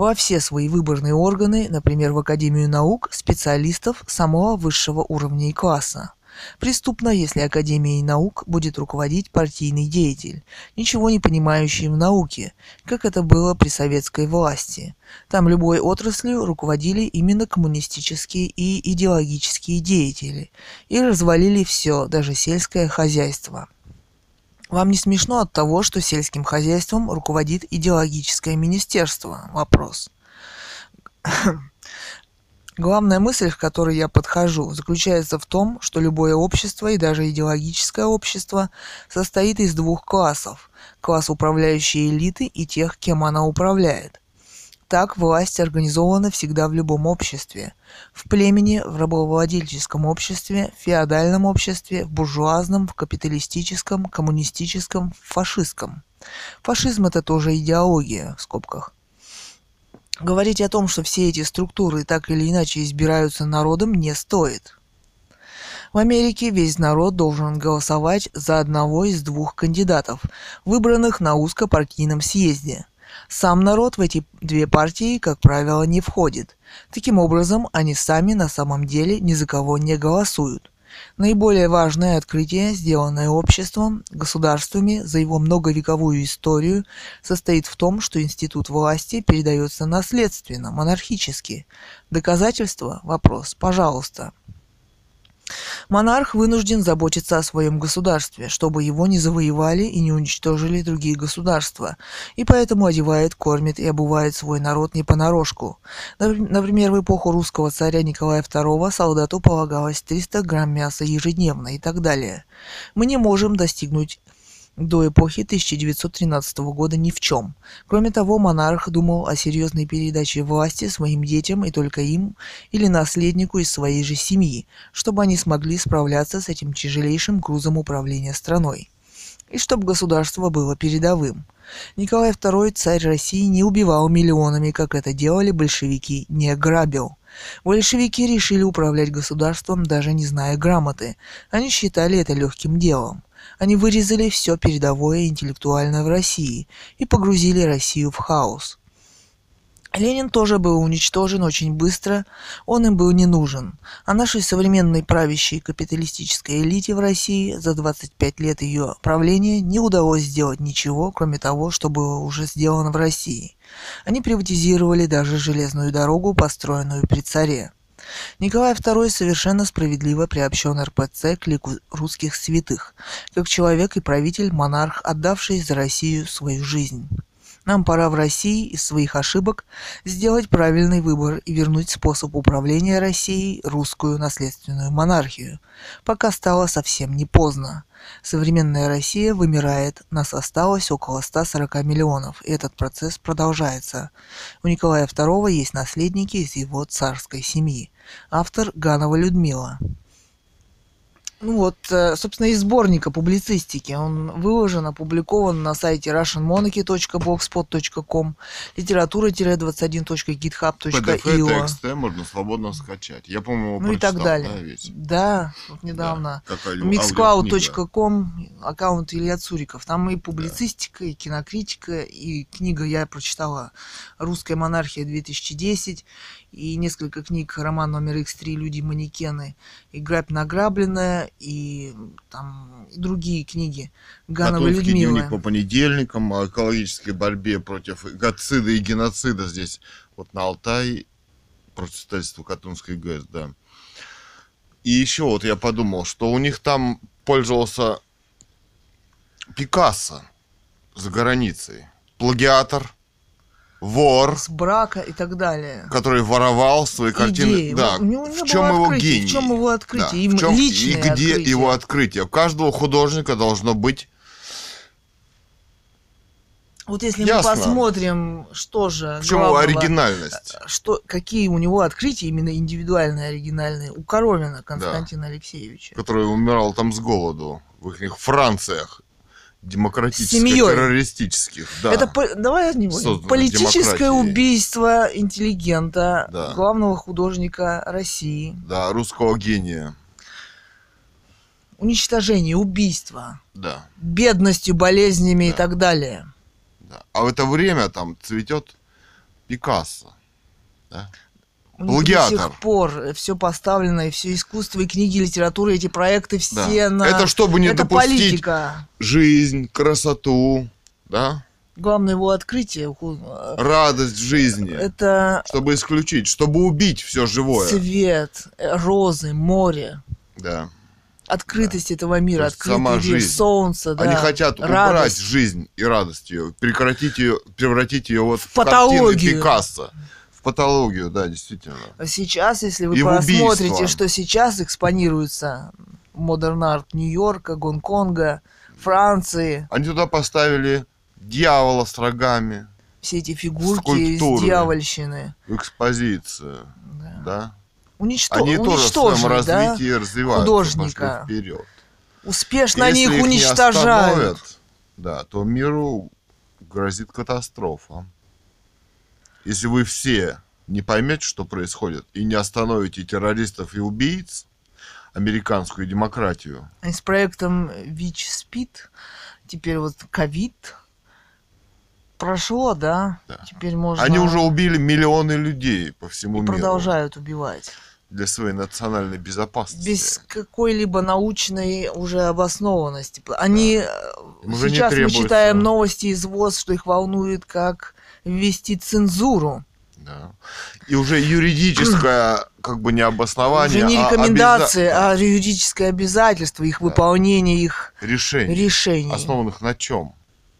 во все свои выборные органы, например, в Академию наук, специалистов самого высшего уровня и класса. Преступно, если Академией наук будет руководить партийный деятель, ничего не понимающий в науке, как это было при советской власти. Там любой отраслью руководили именно коммунистические и идеологические деятели, и развалили все, даже сельское хозяйство. Вам не смешно от того, что сельским хозяйством руководит идеологическое министерство? Вопрос. Главная мысль, к которой я подхожу, заключается в том, что любое общество и даже идеологическое общество состоит из двух классов – класс управляющей элиты и тех, кем она управляет. Так власть организована всегда в любом обществе. В племени, в рабовладельческом обществе, в феодальном обществе, в буржуазном, в капиталистическом, коммунистическом, в фашистском. Фашизм – это тоже идеология, в скобках. Говорить о том, что все эти структуры так или иначе избираются народом, не стоит. В Америке весь народ должен голосовать за одного из двух кандидатов, выбранных на узкопартийном съезде. Сам народ в эти две партии, как правило, не входит. Таким образом, они сами на самом деле ни за кого не голосуют. Наиболее важное открытие, сделанное обществом, государствами за его многовековую историю, состоит в том, что институт власти передается наследственно, монархически. Доказательство? Вопрос. Пожалуйста. Монарх вынужден заботиться о своем государстве, чтобы его не завоевали и не уничтожили другие государства, и поэтому одевает, кормит и обувает свой народ не понарошку. Например, в эпоху русского царя Николая II солдату полагалось 300 грамм мяса ежедневно и так далее. Мы не можем достигнуть до эпохи 1913 года ни в чем. Кроме того, монарх думал о серьезной передаче власти своим детям и только им или наследнику из своей же семьи, чтобы они смогли справляться с этим тяжелейшим грузом управления страной. и чтобы государство было передовым. Николай II, царь России, не убивал миллионами, как это делали большевики, не грабил. Большевики решили управлять государством, даже не зная грамоты. Они считали это легким делом. Они вырезали все передовое интеллектуальное в России и погрузили Россию в хаос. Ленин тоже был уничтожен очень быстро, он им был не нужен. А нашей современной правящей капиталистической элите в России за 25 лет ее правления не удалось сделать ничего, кроме того, что было уже сделано в России. Они приватизировали даже железную дорогу, построенную при царе. Николай II совершенно справедливо приобщен РПЦ к лику русских святых, как человек и правитель, монарх, отдавший за Россию свою жизнь. Нам пора в России из своих ошибок сделать правильный выбор и вернуть способ управления Россией русскую наследственную монархию, пока стало совсем не поздно. Современная Россия вымирает, нас осталось около 140 миллионов, и этот процесс продолжается. У Николая II есть наследники из его царской семьи. Автор Ганова Людмила. Ну вот, э, собственно, из сборника публицистики. Он выложен, опубликован на сайте russianmonarchy.blogspot.com литература-21.github.io PDF текст можно свободно скачать. Я, по-моему, Ну и так далее. да, весь? Да, вот недавно. Да, mixcloud.com, аккаунт Илья Цуриков. Там и публицистика, и кинокритика, и книга я прочитала «Русская монархия 2010», и несколько книг, роман номер X3 «Люди-манекены», и «Грабь награбленная», и там и другие книги Катунский Людмилы. дневник по понедельникам о экологической борьбе против геноцида и геноцида здесь, вот на Алтае, против строительства Катунской ГЭС, да. И еще вот я подумал, что у них там пользовался Пикассо за границей. Плагиатор, вор, С брака и так далее. который воровал свои картины. Идеи. Да. У него не в чем его открытий, гений? в чем его открытие? Да, Им в чем- и где открытие. его открытие? У каждого художника должно быть Вот если Ясно. мы посмотрим, что же в чем главного- оригинальность. что, какие у него открытия, именно индивидуальные, оригинальные, у Коровина Константина Алексеевича. который умирал там с голоду в их Франциях демократических, семьей. террористических. Да. Это давай него. Созданной Политическое демократией. убийство интеллигента, Да. главного художника России. Да, русского гения. Уничтожение, убийство, Да, бедностью, болезнями и Да. так далее. да. А в это время там цветет Пикассо. Да? Плагиатор. До сих пор все поставлено, и все искусство, и книги, и литература, эти проекты Да. все на... Это чтобы не Это допустить политика. жизнь, красоту, да, Главное его открытие. э, радость в жизни. Это Чтобы исключить, чтобы убить все живое. цвет, э, розы, море, Да. открытость этого мира, открытый сама мир, жизнь. солнце, да, Они хотят убрать радость. жизнь и радость ее, прекратить ее, превратить ее вот в, патологию. картины Пикассо. В патологию, да, действительно. А Сейчас, если вы И посмотрите, что сейчас экспонируется модерн арт Нью-Йорка, Гонконга, Франции, Они туда поставили дьявола с рогами, все эти фигурки из Скульптуры. дьявольщины. экспозицию, Да. да. Уничто... Они тоже в своем уничтожили, да? развитии развиваются, художника. вперед. Успешно Если они их их не уничтожают. остановят, да, то миру грозит катастрофа. Если вы все не поймете, что происходит, и не остановите террористов и убийц, американскую демократию, Они с проектом ВИЧ СПИД, теперь вот ковид прошло, да? Да. Теперь можно... они уже убили миллионы людей по всему и миру продолжают убивать. для своей национальной безопасности. Без какой-либо научной уже обоснованности. Они э, Им уже не сейчас мы требуется. читаем новости из ВОЗ, что их волнует, как ввести цензуру. Да. И уже юридическое как бы не обоснование, Уже не а рекомендации, обяза- а юридическое обязательство, их выполнение, их решение, решений. основанных на чем?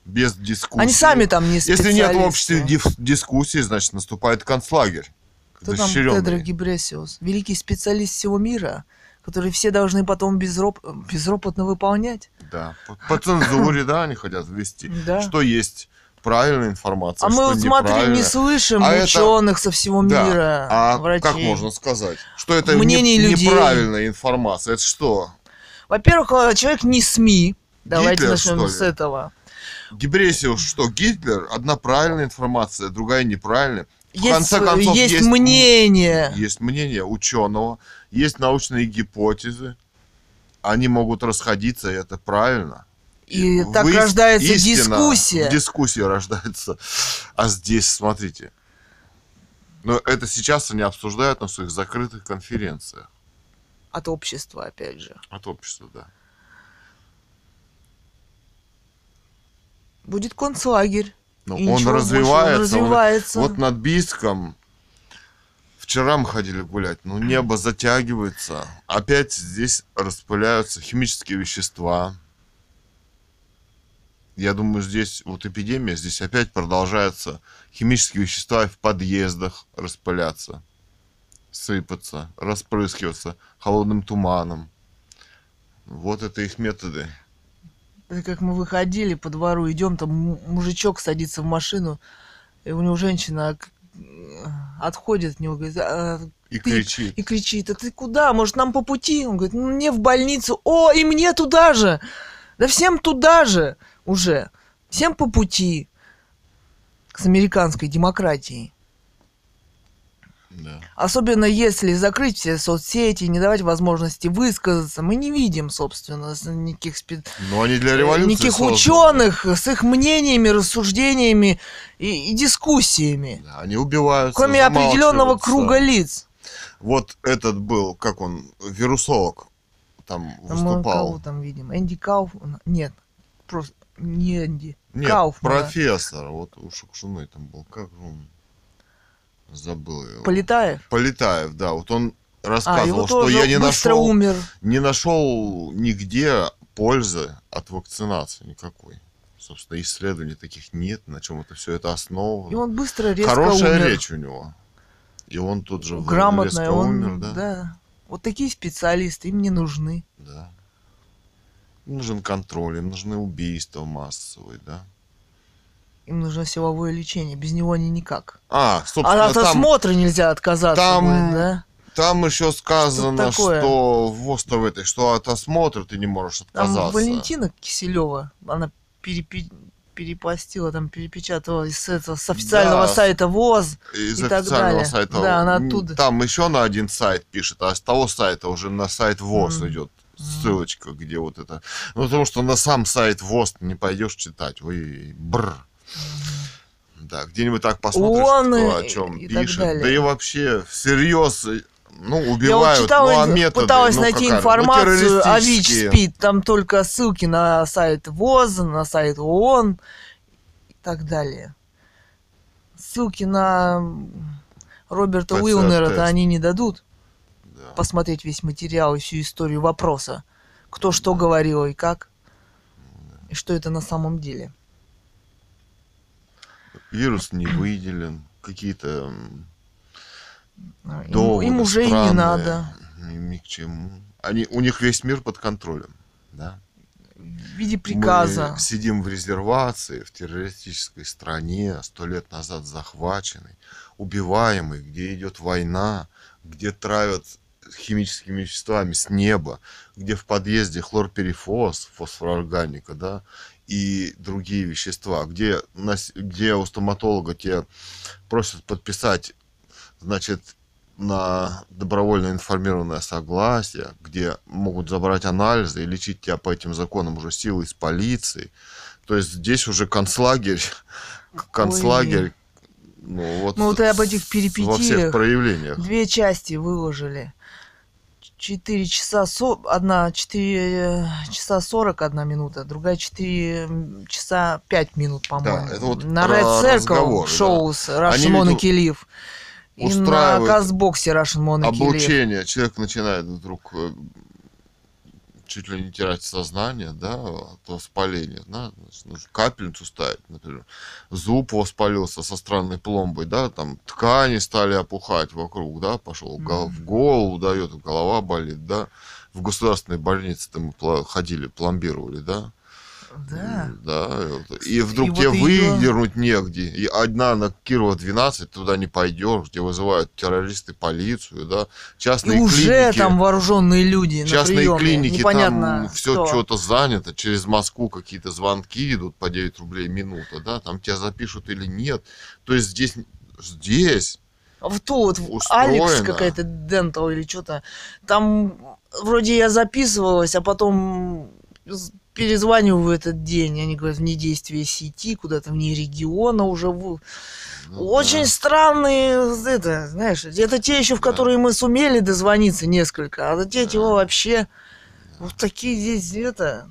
Без дискуссии. Они сами там не Если нет в обществе дискуссии, значит наступает концлагерь. Кто там. Тедро Гибресиус? Великий специалист всего мира, который все должны потом безроп... безропотно выполнять. Да. По, по цензуре, да, они хотят ввести. Да. Что есть правильная информация, А мы что вот смотрим, не слышим А это- ученых со всего Да. мира, А врачей. как можно сказать? Что это не- людей. неправильная информация? Это что? Во-первых, э, человек не СМИ, Давайте Гитлер, начнем с этого. Депрессия, что Гитлер, одна правильная информация, другая неправильная. В Есть, конце концов, есть, есть м- мнение. Есть мнение ученого, есть научные гипотезы. Они могут расходиться, и это правильно. И так Выяс- рождается истина дискуссия. в дискуссии рождается. А здесь, смотрите. Но это сейчас они обсуждают на своих закрытых конференциях. От общества, опять же. От общества, да. Будет концлагерь. Но И Ну, он развивается. Он развивается. Вот над Бийском вчера мы ходили гулять, ну небо затягивается. Опять здесь распыляются химические вещества. Я думаю, здесь вот эпидемия, здесь опять продолжается химические вещества в подъездах распыляться, сыпаться, распрыскиваться холодным туманом. Вот это их методы. Это как мы выходили по двору, идем, там мужичок садится в машину, и у него женщина отходит от него, говорит, «А, И Ты- кричит. и кричит, а ты куда? Может, нам по пути? Он говорит, ну, мне в больницу. О, и мне туда же. Да всем туда же уже. Всем по пути. С американской демократией. Да. Особенно если закрыть все соцсети, не давать возможности высказаться. Мы не видим, собственно, никаких, спе- Но они для революции никаких созданы. ученых с их мнениями, рассуждениями и, и дискуссиями. Да, Они убиваются. Кроме определенного круга лиц. Вот этот был, как он, вирусолог, там Там выступал. кого там видим? Энди Кауф? Нет, просто не Энди. Нет, Кауфмана. профессор, вот у Шукшуны там был, как он, забыл его. Полетаев? Полетаев, да, вот он А, рассказывал, его что я не нашел, умер. не нашел нигде пользы от вакцинации никакой. Собственно, исследований таких нет, на чем это все это основано. И он быстро, резко Хорошая умер. речь у него. И он тут же Грамотный, резко он, умер, да? да. Вот такие специалисты, им не нужны. Да. Им нужен контроль, им нужны убийства массовые, да. Им нужно силовое лечение, без него они никак. А, А собственно, от там, осмотра нельзя отказаться там будет, да? там еще сказано, Что что в этой, что от осмотра ты не можешь Там отказаться. Валентина Киселева, она перепи- перепостила, там перепечатала из этого, с официального Да. сайта ВОЗ. Из и так далее. сайта. Да, она оттуда. Там еще на один сайт пишет, а с того сайта уже на сайт ВОЗ М. идет ссылочка, где вот это. Ну, потому что на сам сайт ВОЗ ты не пойдешь читать. Вы бр. Да, где-нибудь так посмотришь, Он кто о чем и пишет. Да и вообще всерьез, ну, Я вот убивают, читала, ну, а методы, пыталась ну, найти какая? Ну, информацию о. ВИЧ-СПИД. Там только ссылки на сайт ВОЗ, на сайт ООН и так далее. Ссылки на Роберта. Уилнера-то они не дадут Да. Посмотреть весь материал и всю историю вопроса. Кто что говорил и как. И что это на самом деле. Вирус не выделен, какие-то Им, доводы им уже и не странные, надо. Ни, ни к чему. Они, у них весь мир под контролем. Да? В виде приказа. Мы сидим в резервации в террористической стране, сто лет назад захваченной, убиваемой, где идет война, где травят химическими веществами с неба, где в подъезде хлорперифос, фосфорорганика, да, и другие вещества, где, где у стоматолога тебе просят подписать, значит, на добровольно информированное согласие, где могут забрать анализы и лечить тебя по этим законам уже силой из полиции. То есть здесь уже концлагерь, концлагерь, ну вот, Мы вот об этих с- во перипетиях всех проявлениях. Две части выложили. Четыре часа, со... одна четыре часа сорок одна минута, другая четыре часа пять минут, по-моему. это вот на Red Circle шоу с Russian Monarchy Live. И на Казбоксе Russian Monarchy Live. облучение, человек начинает вдруг э, чуть ли не терять сознание, да, от воспаления, да, значит, капельницу ставить, например, зуб воспалился со странной пломбой, да, там ткани стали опухать вокруг, да, пошел гол- в голову дает, голова болит, да, в государственной больнице там мы ходили, пломбировали, да, Да. Да. И вдруг И тебе вот выдернуть негде. И одна на Кирова 12, туда не пойдешь, где вызывают террористы полицию, да. И Частные уже клиники. там вооруженные люди на Частные приёме. клиники, Непонятно, там все что-то занято, через Москву какие-то звонки идут по 9 рублей минута, да, там тебя запишут или нет. То есть здесь, здесь, в ту вот Устроено. Алекс какая-то Дентал или что-то. Там вроде я записывалась, а потом перезваниваю в этот день. Они говорят, вне действия сети, куда-то вне региона уже. ну, Очень да. странные, это, знаешь, это те еще, в Да. которые мы сумели дозвониться несколько, а те, Да. чего вообще вот такие здесь, это,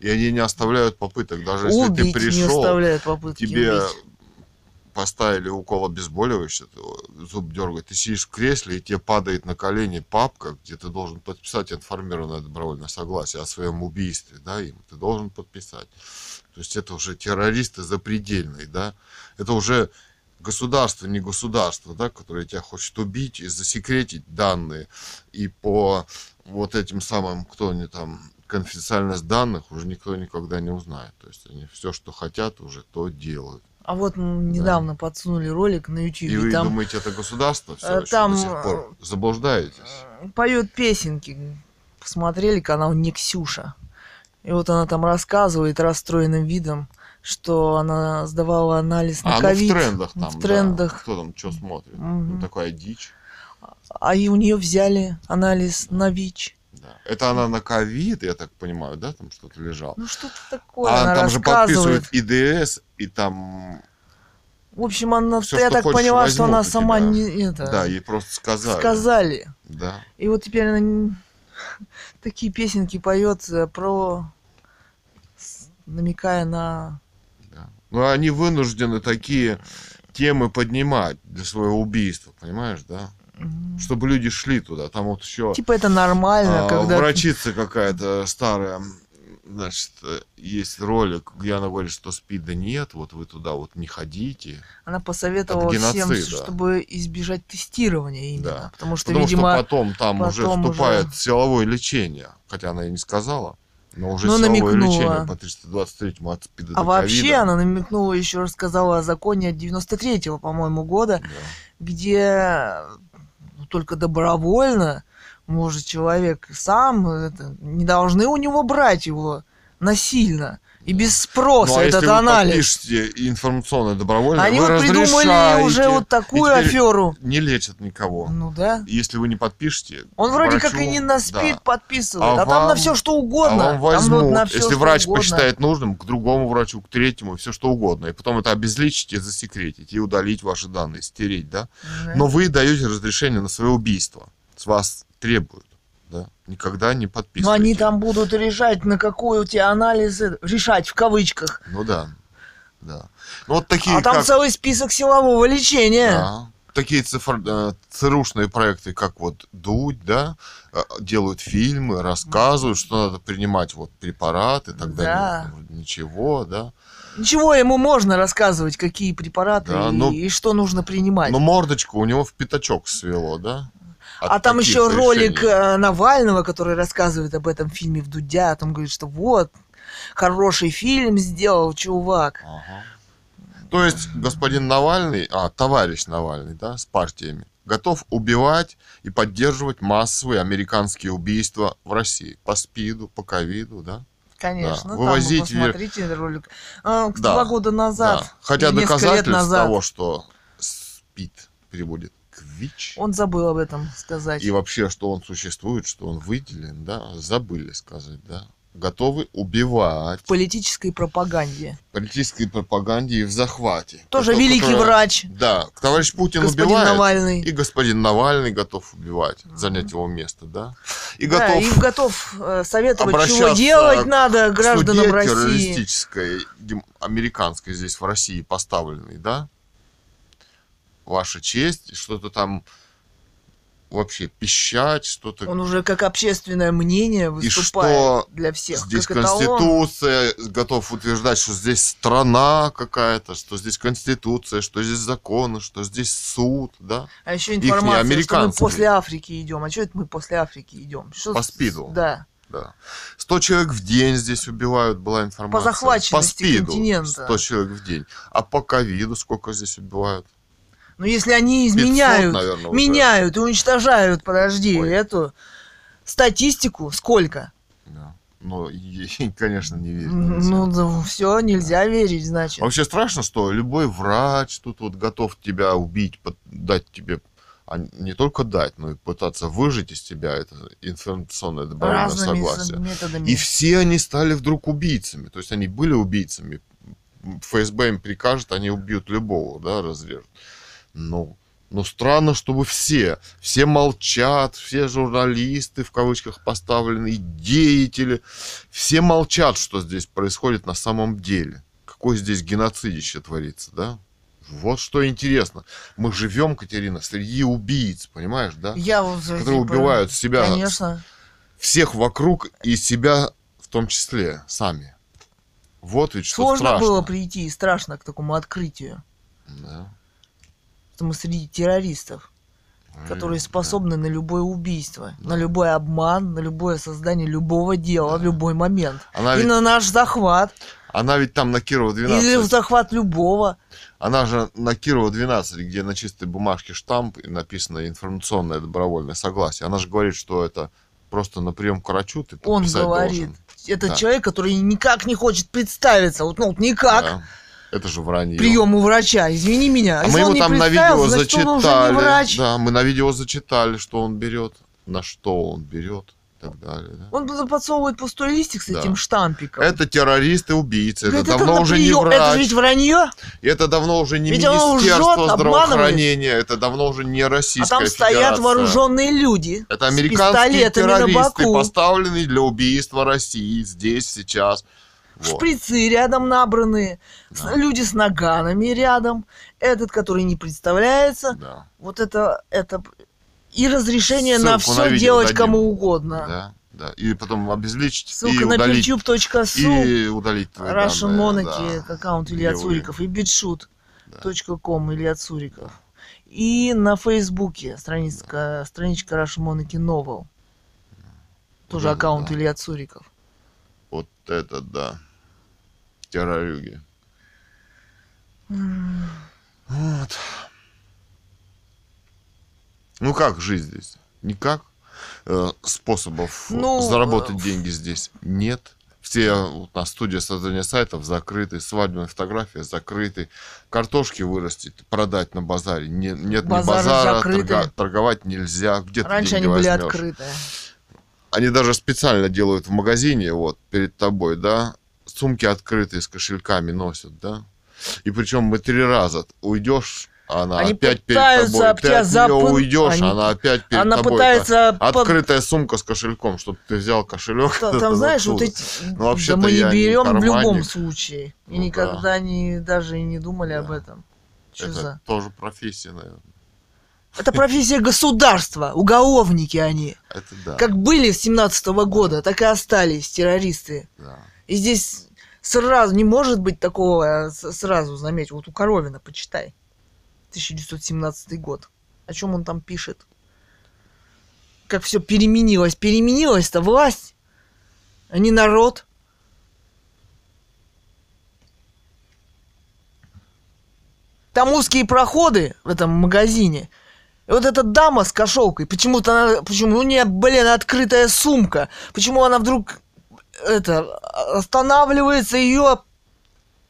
и они не оставляют попыток, даже если убить ты не пришел, оставляют попытки тебе убить. Поставили укол обезболивающего, зуб дергает, ты сидишь в кресле, и тебе падает на колени папка, где ты должен подписать информированное добровольное согласие о своем убийстве, да, им ты должен подписать. То есть это уже террористы запредельные, да, это уже государство, не государство, да, которое тебя хочет убить и засекретить данные, и по вот этим самым, кто они там, конфиденциальность данных уже никто никогда не узнает. То есть они все, что хотят, уже то делают. А вот недавно подсунули ролик на YouTube, И вы там думаете, это государство все э, еще там, до сих пор? Заблуждаетесь? поет песенки. Посмотрели канал Не Ксюша. И вот она там рассказывает расстроенным видом, что она сдавала анализ на А, ну в ковид. трендах там, в да. трендах. Кто там что смотрит? Мгм. Ну, такая дичь. А и у нее взяли анализ на ВИЧ. Да. Это она на ковид, я так понимаю, да, там что-то лежал. Ну что-то такое а она там же подписывают ИДС, и там, В общем, она, Всё, я так поняла, что она сама тебя. не это да, ей просто сказали. сказали. Да. И вот теперь она такие песенки поет э, про намекая на Да. Но они вынуждены такие темы поднимать для своего убийства, понимаешь, да? Чтобы люди шли туда. Там вот еще типа это нормально, а, когда врачица какая-то старая, значит, есть ролик, где она говорит, что спида нет, вот вы туда вот не ходите. она посоветовала всем, чтобы избежать тестирования именно, Да. потому что, Потому видимо, что потом там уже потом вступает уже- силовое лечение. Хотя она и не сказала. Но уже Ну, силовое намекнула. лечение по 323 от спида а вообще ковида. она намекнула еще рассказала о законе от 93-го, по-моему, года, Да. где только добровольно может человек сам это, не должны у него брать его насильно и без спроса Ну, а этот если вы анализ. подпишете информационно добровольно, Они вы вот придумали уже вот такую аферу. Не лечат никого. Ну да. Если вы не подпишете, Он вроде как и не на да. спид подписывает, А а, там на вам- все что А угодно. вам Там возьмут, вот на всё, если врач угодно. посчитает нужным, к другому врачу, к третьему, все что угодно. И потом это обезличить и засекретить, и удалить ваши данные, стереть, да? Да. Но вы даете разрешение на свое убийство. С вас требуют, да? Никогда не Но подписывайте. они там будут решать, на какой у тебя анализ, э, решать в кавычках. Ну да, да. Ну вот такие, а там как... целый список силового лечения. Да. Такие цифр... э, ЦРУшные проекты, как вот Дудь, да, э, делают фильмы, рассказывают, что надо принимать вот препараты, тогда Да. вроде ничего, да. Ничего ему можно рассказывать, какие препараты Да, и, ну- и что нужно принимать. Но мордочку у него в пятачок свело, да? А там еще ролик решений. э, Навального, который рассказывает об этом фильме в Дудя, там говорит, что вот, хороший фильм сделал чувак. Ага. То есть господин Навальный, а, товарищ Навальный, да, с партиями, готов убивать и поддерживать массовые американские убийства в России. По СПИДу, по ковиду, да? Конечно, Да. там Вывозить вы посмотрите ролик. А, Да. Два года назад, Да. Хотя доказательств назад, того, что СПИД переводит ВИЧ, он забыл об этом сказать. и вообще, что он существует, что он выделен, да, забыли сказать, да. Готовы убивать В политической пропаганде. в политической пропаганде и в захвате. Тоже Который- великий который- врач, Да, товарищ Путин господин убивает, Навальный. и господин Навальный готов убивать, занять его место, да. И Да, готов и готов э, советовать, чего делать надо гражданам суде России. террористической, американской здесь в России поставленной, да? Ваша честь, что-то там вообще пищать, что-то Он уже как общественное мнение выступает что для всех. Здесь как эталон. конституция, готов утверждать, что здесь страна какая-то, что здесь конституция, что здесь законы, что здесь суд, да? А еще информация, что мы после Африки идем. А что это мы после Африки идем? Что По спиду. Да. Да. 100 человек в день здесь убивают, была информация. По захваченности По СПИДу континента. 100 человек в день. А по ковиду сколько здесь убивают? Но если они 500, изменяют, наверное, уже. меняют и уничтожают, подожди, Ой. эту статистику, сколько? Да. Ну, конечно, не верю. Ну, все, нельзя верить, значит. Вообще страшно, что любой врач тут вот готов тебя убить, дать тебе, а не только дать, но и пытаться выжить из тебя это информационное добровольное Разными согласие. методами. И все они стали вдруг убийцами. То есть они были убийцами. ФСБ им прикажет, они убьют любого, да, разрежут. Ну, ну странно, чтобы все, все молчат, все журналисты, в кавычках поставленные, деятели, все молчат, что здесь происходит на самом деле. Какое здесь геноцидище творится, да? Вот что интересно. Мы живем, Катерина, среди убийц, понимаешь, да? Я вот, Которые типа, убивают себя Конечно. всех вокруг и себя в том числе сами. Вот ведь что Сложно страшно. было прийти и страшно к такому открытию. Да. Мы среди террористов, которые способны на любое убийство, на любой обман, на любое создание любого дела в любой момент. Она И ведь, на наш захват, она ведь там на Кирова 12. или в захват любого. Она же на Кирова 12, где на чистой бумажке штамп и написано информационное добровольное согласие. Она же говорит, что это просто на прием к врачу ты Он говорит. должен. Это Да. человек, который никак не хочет представиться. Вот, ну, вот никак. Да. Это же вранье. Прием у врача. Извини меня. А Если мы не там на видео значит, зачитали. не. Да, мы на видео зачитали, что он берет, на что он берет и так далее. да. Он подсовывает пустой листик с Да. этим штампиком. Это террористы, убийцы. Говорит, это давно уже не прием. врач. Это ведь вранье. И это давно уже не Ведь Министерство лжет, здравоохранения, это давно уже не А Российская там стоят Федерация. вооруженные люди. Это американские террористы, поставленные для убийства России здесь, сейчас. Вот. Шприцы рядом набранные. Да. Люди с наганами рядом. Этот, который не представляется. Да, Вот это, это... И разрешение на Ссылку на все видео делать дадим. кому угодно. да, да. И потом обезличить и Ссылка на удалить, youtube.su и удалить Russian данные, Monarchy, да. аккаунт Илья Цуриков, и Да. bitshoot.com Илья Цуриков. И на Фейсбуке страничка, страничка Russian Monarchy Novel. Тоже Да, аккаунт да. Илья Цуриков. Вот это да. Террорюги. Вот. Ну как жить здесь? Никак. Э, Способов Ну, заработать э, деньги здесь нет. Все вот, у нас студия создания сайтов закрыты, свадебные фотографии закрыты, картошки вырастить, продать на базаре. Не- нет Базары ни базара, закрыты. торга- торговать нельзя. Где Раньше они были возьмешь? открыты. Они даже специально делают в магазине, вот, перед тобой, да, сумки открытые с кошельками носят, да. И причем мы три раза уйдешь, она Они опять перед тобой. об Ты от запы- уйдешь, они- она опять перед Она тобой. пытается... Открытая сумка с кошельком, чтобы ты взял кошелек. Та- Там, знаешь, вот эти... Ну, вообще-то да мы не я не берем в любом случае. И Ну, никогда не, даже и не думали об Да. этом. Что Это за... тоже профессия, наверное. Это профессия государства, уголовники они. Это да. Как были с 17 года, так и остались террористы. да. И здесь сразу, не может быть такого, а, сразу, заметь, вот у Коровина, почитай. 1917 год. О чем он там пишет? Как все переменилось. Переменилась-то власть, а не народ. Там узкие проходы в этом магазине. И вот эта дама с кошелкой, почему-то она, почему у нее, блин, открытая сумка. Почему она вдруг это останавливается, ее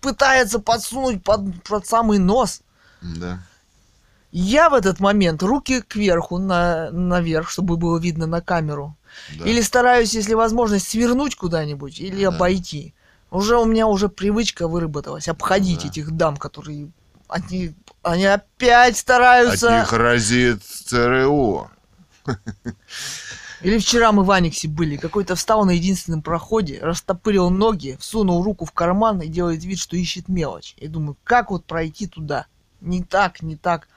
пытается подсунуть под, под самый нос. Да. Я в этот момент руки кверху, на, наверх, чтобы было видно на камеру. да. Или стараюсь, если возможность, свернуть куда-нибудь или Да. обойти. Уже у меня уже привычка выработалась обходить Да. этих дам, которые они, они опять От стараются. них разит ЦРУ. Или вчера мы в Аниксе были, какой-то встал на единственном проходе, растопырил ноги, всунул руку в карман и делает вид, что ищет мелочь. Я думаю, как вот пройти туда? Не так, не так.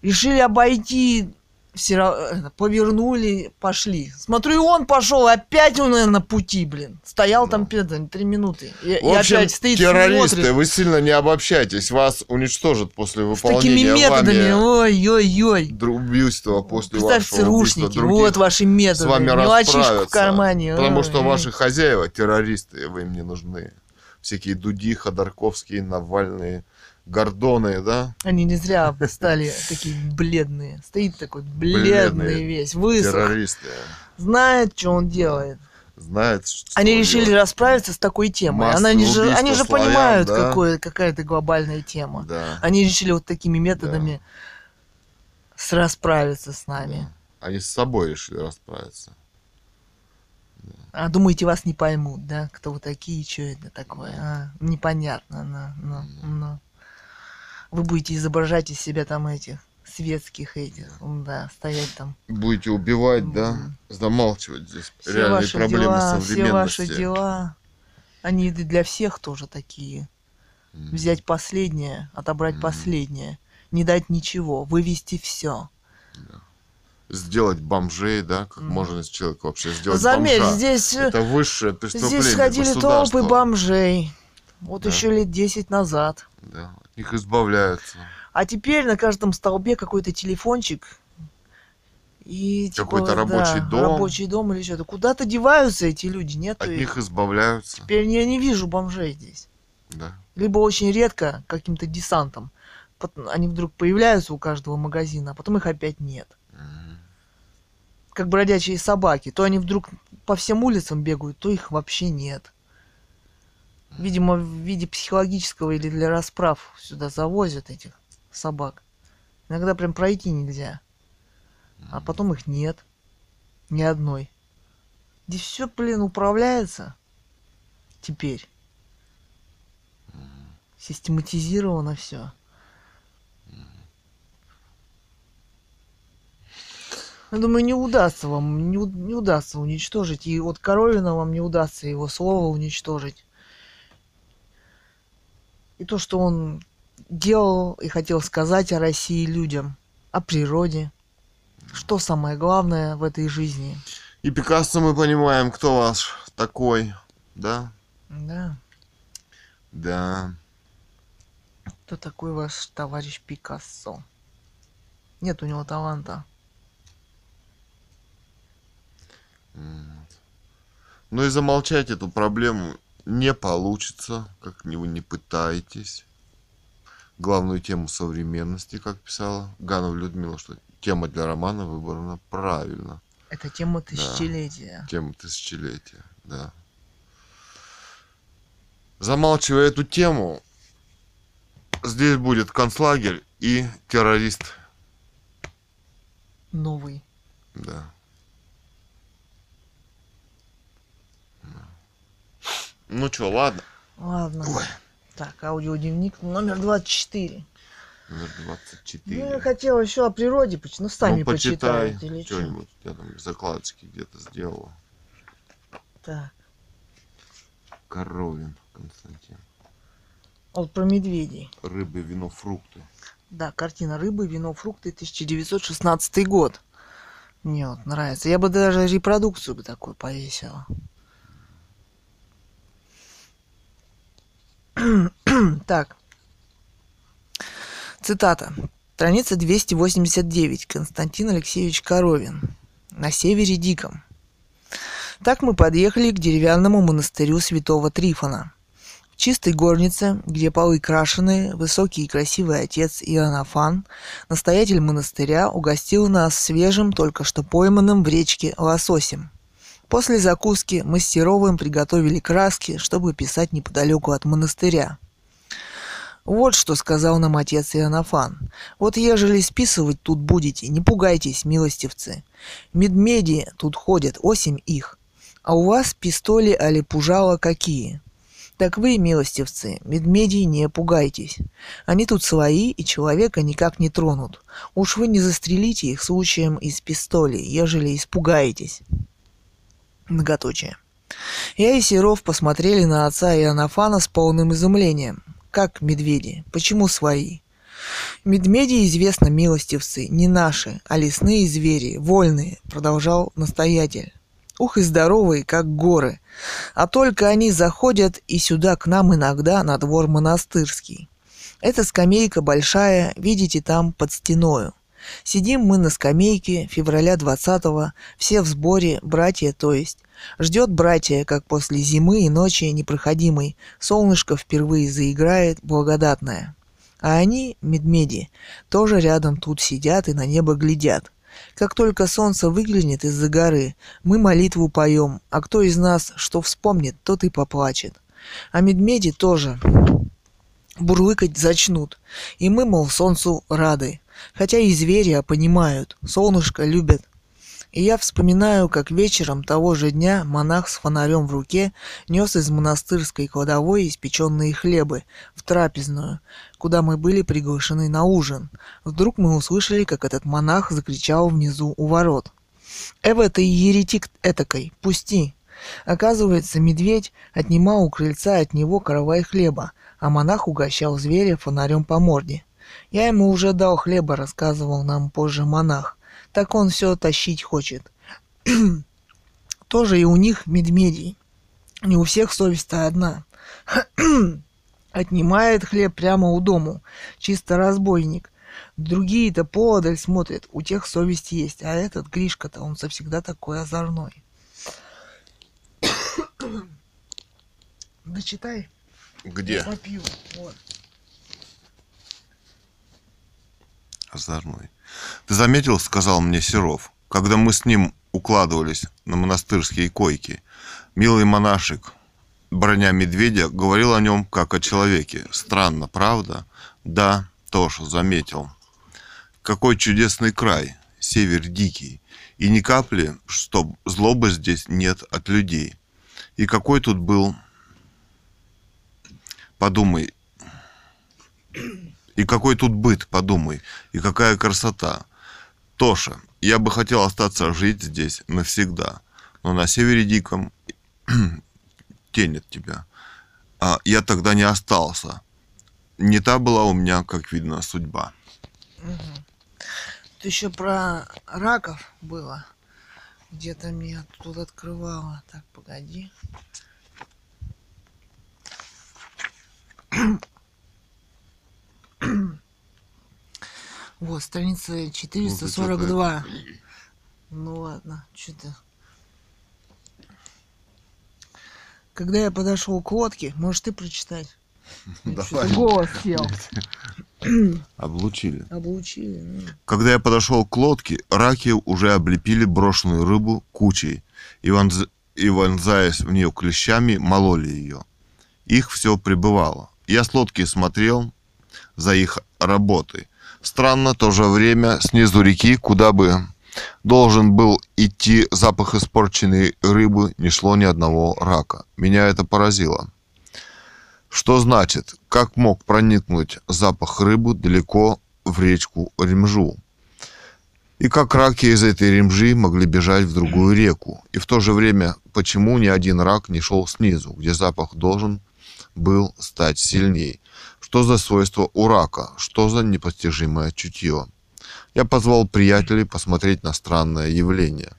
Решили обойти все равно повернули, пошли. Смотрю, и он пошел, опять он, наверное, на пути, блин. Стоял там перед нами три минуты. И, В общем, и опять стоит, террористы, смотрит. вы сильно не обобщайтесь, вас уничтожат после С такими выполнения методами, ой-ой-ой. убийства, после Представьте, вашего убийства других. вот ваши методы. с вами Мелочишку в расправятся. кармане. Потому ой, что ой. ваши хозяева террористы, вы им не нужны. Всякие Дуди, Ходорковские, Навальные, Гордоны, да? Они не зря стали такие бледные. Стоит такой бледный весь, высох. Террористы. Знает, что он делает. Знает, что Они он решили делает. расправиться с такой темой. Массовое Она не же, они же славян, понимают, да? какое, какая это глобальная тема. Да. Они решили вот такими методами с расправиться с нами. да. Они с собой решили расправиться. А думаете, вас не поймут, да? Кто вы такие, что это такое? А, непонятно, ну, ну, ну. Вы будете изображать из себя там этих светских этих, да, стоять там. Будете убивать, да? Замалчивать здесь Все реальные ваши проблемы дела, все современности. ваши дела, они для всех тоже такие. М. Взять последнее, отобрать Мгм. последнее, не дать ничего, вывести все. Сделать бомжей, да? Как Мгм. можно из человека вообще сделать Заметь, бомжа? здесь, э, Это высшее преступление здесь ходили толпы бомжей. Вот Да. еще лет 10 назад. Да, от них избавляются. А теперь на каждом столбе какой-то телефончик. И типа, Какой-то рабочий да, дом. Рабочий дом или что-то. Куда-то деваются эти люди, нет? От их. них избавляются. Теперь я не вижу бомжей здесь. Да. Либо очень редко каким-то десантом. Они вдруг появляются у каждого магазина, а потом их опять нет. Мгм. Как бродячие собаки. То они вдруг по всем улицам бегают, то их вообще нет. Видимо, в виде психологического или для расправ сюда завозят этих собак. Иногда прям пройти нельзя. А потом их нет. Ни одной. Здесь все, блин, управляется. Теперь. Систематизировано все. Я думаю, не удастся вам, не, не удастся уничтожить. И вот Коровина вам не удастся его слово уничтожить. И то, что он делал и хотел сказать о России людям, о природе. Что самое главное в этой жизни. И Пикассо мы понимаем, кто ваш такой, да? Да. Да. Кто такой ваш товарищ Пикассо? Нет у него таланта. Ну и замолчать эту проблему не получится, как вы не пытаетесь. Главную тему современности, как писала Ганова Людмила, что тема для романа выбрана правильно. Это тема тысячелетия. Тема тысячелетия, да. Замалчивая эту тему, здесь будет концлагерь и террорист, Новый. да. Ну чё, ладно. Ладно. Ой. Так, аудиодневник номер 24. Номер Ну, 24. я хотела еще о природе, ну сами ну, почитай почитайте или что. что-нибудь. Я там закладочки где-то сделала. Так, Коровин Константин. вот про медведей. Рыбы, вино, фрукты. Да, картина «Рыбы, вино, фрукты», 1916 год. Мне вот нравится. Я бы даже репродукцию бы такую повесила. так. Цитата. Страница 289. Константин Алексеевич Коровин. На севере Диком. Так мы подъехали к деревянному монастырю святого Трифона. В чистой горнице, где полы крашеные, высокий и красивый отец Иоаннафан, настоятель монастыря, угостил нас свежим, только что пойманным в речке лососем. После закуски мы приготовили краски, чтобы писать неподалеку от монастыря. Вот что сказал нам отец Иоаннафан. Вот ежели списывать тут будете, не пугайтесь, милостивцы. Медмеди тут ходят, осень их. А у вас пистоли али пужала какие? Так вы, милостивцы, медмедей не пугайтесь. Они тут свои и человека никак не тронут. Уж вы не застрелите их случаем из пистоли, ежели испугаетесь. Многоточие. Я и Серов посмотрели на отца Иоаннафана с полным изумлением. Как медведи? Почему свои? Медведи, известно, милостивцы, не наши, а лесные звери, вольные, продолжал настоятель. Ух и здоровые, как горы. А только они заходят и сюда к нам иногда на двор монастырский. Эта скамейка большая, видите, там под стеною. Сидим мы на скамейке февраля 20-го, все в сборе, братья, то есть. Ждет братья, как после зимы и ночи непроходимой, солнышко впервые заиграет благодатное. А они, медмеди, тоже рядом тут сидят и на небо глядят. Как только солнце выглянет из-за горы, мы молитву поем, а кто из нас что вспомнит, тот и поплачет. А медведи тоже бурлыкать зачнут, и мы, мол, солнцу рады. Хотя и звери, а понимают, солнышко любят. И я вспоминаю, как вечером того же дня монах с фонарем в руке нес из монастырской кладовой испеченные хлебы в трапезную, куда мы были приглашены на ужин. Вдруг мы услышали, как этот монах закричал внизу у ворот. «Эва, ты еретик этакой, пусти!» Оказывается, медведь отнимал у крыльца от него каравай хлеба, а монах угощал зверя фонарем по морде. Я ему уже дал хлеба, рассказывал нам позже монах. Так он все тащить хочет. Тоже и у них медведей. Не у всех совесть-то одна. Отнимает хлеб прямо у дому. Чисто разбойник. Другие-то подаль смотрят, у тех совесть есть, а этот Гришка-то, он завсегда такой озорной. Дочитай. Где? Попью. Вот. озорной. Ты заметил, сказал мне Серов, когда мы с ним укладывались на монастырские койки. Милый монашек, броня медведя, говорил о нем как о человеке. Странно, правда? Да, тоже заметил. Какой чудесный край, север дикий. И ни капли, что злобы здесь нет от людей. И какой тут был... Подумай, и какой тут быт, подумай, и какая красота. Тоша, я бы хотел остаться жить здесь навсегда, но на севере диком тенет тебя. А я тогда не остался. Не та была у меня, как видно, судьба. Тут еще про раков было. Где-то меня тут открывало. Так, погоди. Вот, страница 442. Ну ладно, что-то. Когда я подошел к лодке, можешь ты прочитать? Что-то голос сел. Облучили. Облучили. ну. Когда я подошел к лодке, раки уже облепили брошенную рыбу кучей и, вонз... и вонзаясь в нее клещами, мололи ее. Их все прибывало. Я с лодки смотрел за их работой. Странно, то же время снизу реки, куда бы должен был идти запах испорченной рыбы, не шло ни одного рака. Меня это поразило. Что значит, как мог проникнуть запах рыбы далеко в речку Ремжу? И как раки из этой ремжи могли бежать в другую реку? И в то же время, почему ни один рак не шел снизу, где запах должен был стать сильней? Что за свойство у рака? Что за непостижимое чутье? Я позвал приятелей посмотреть на странное явление.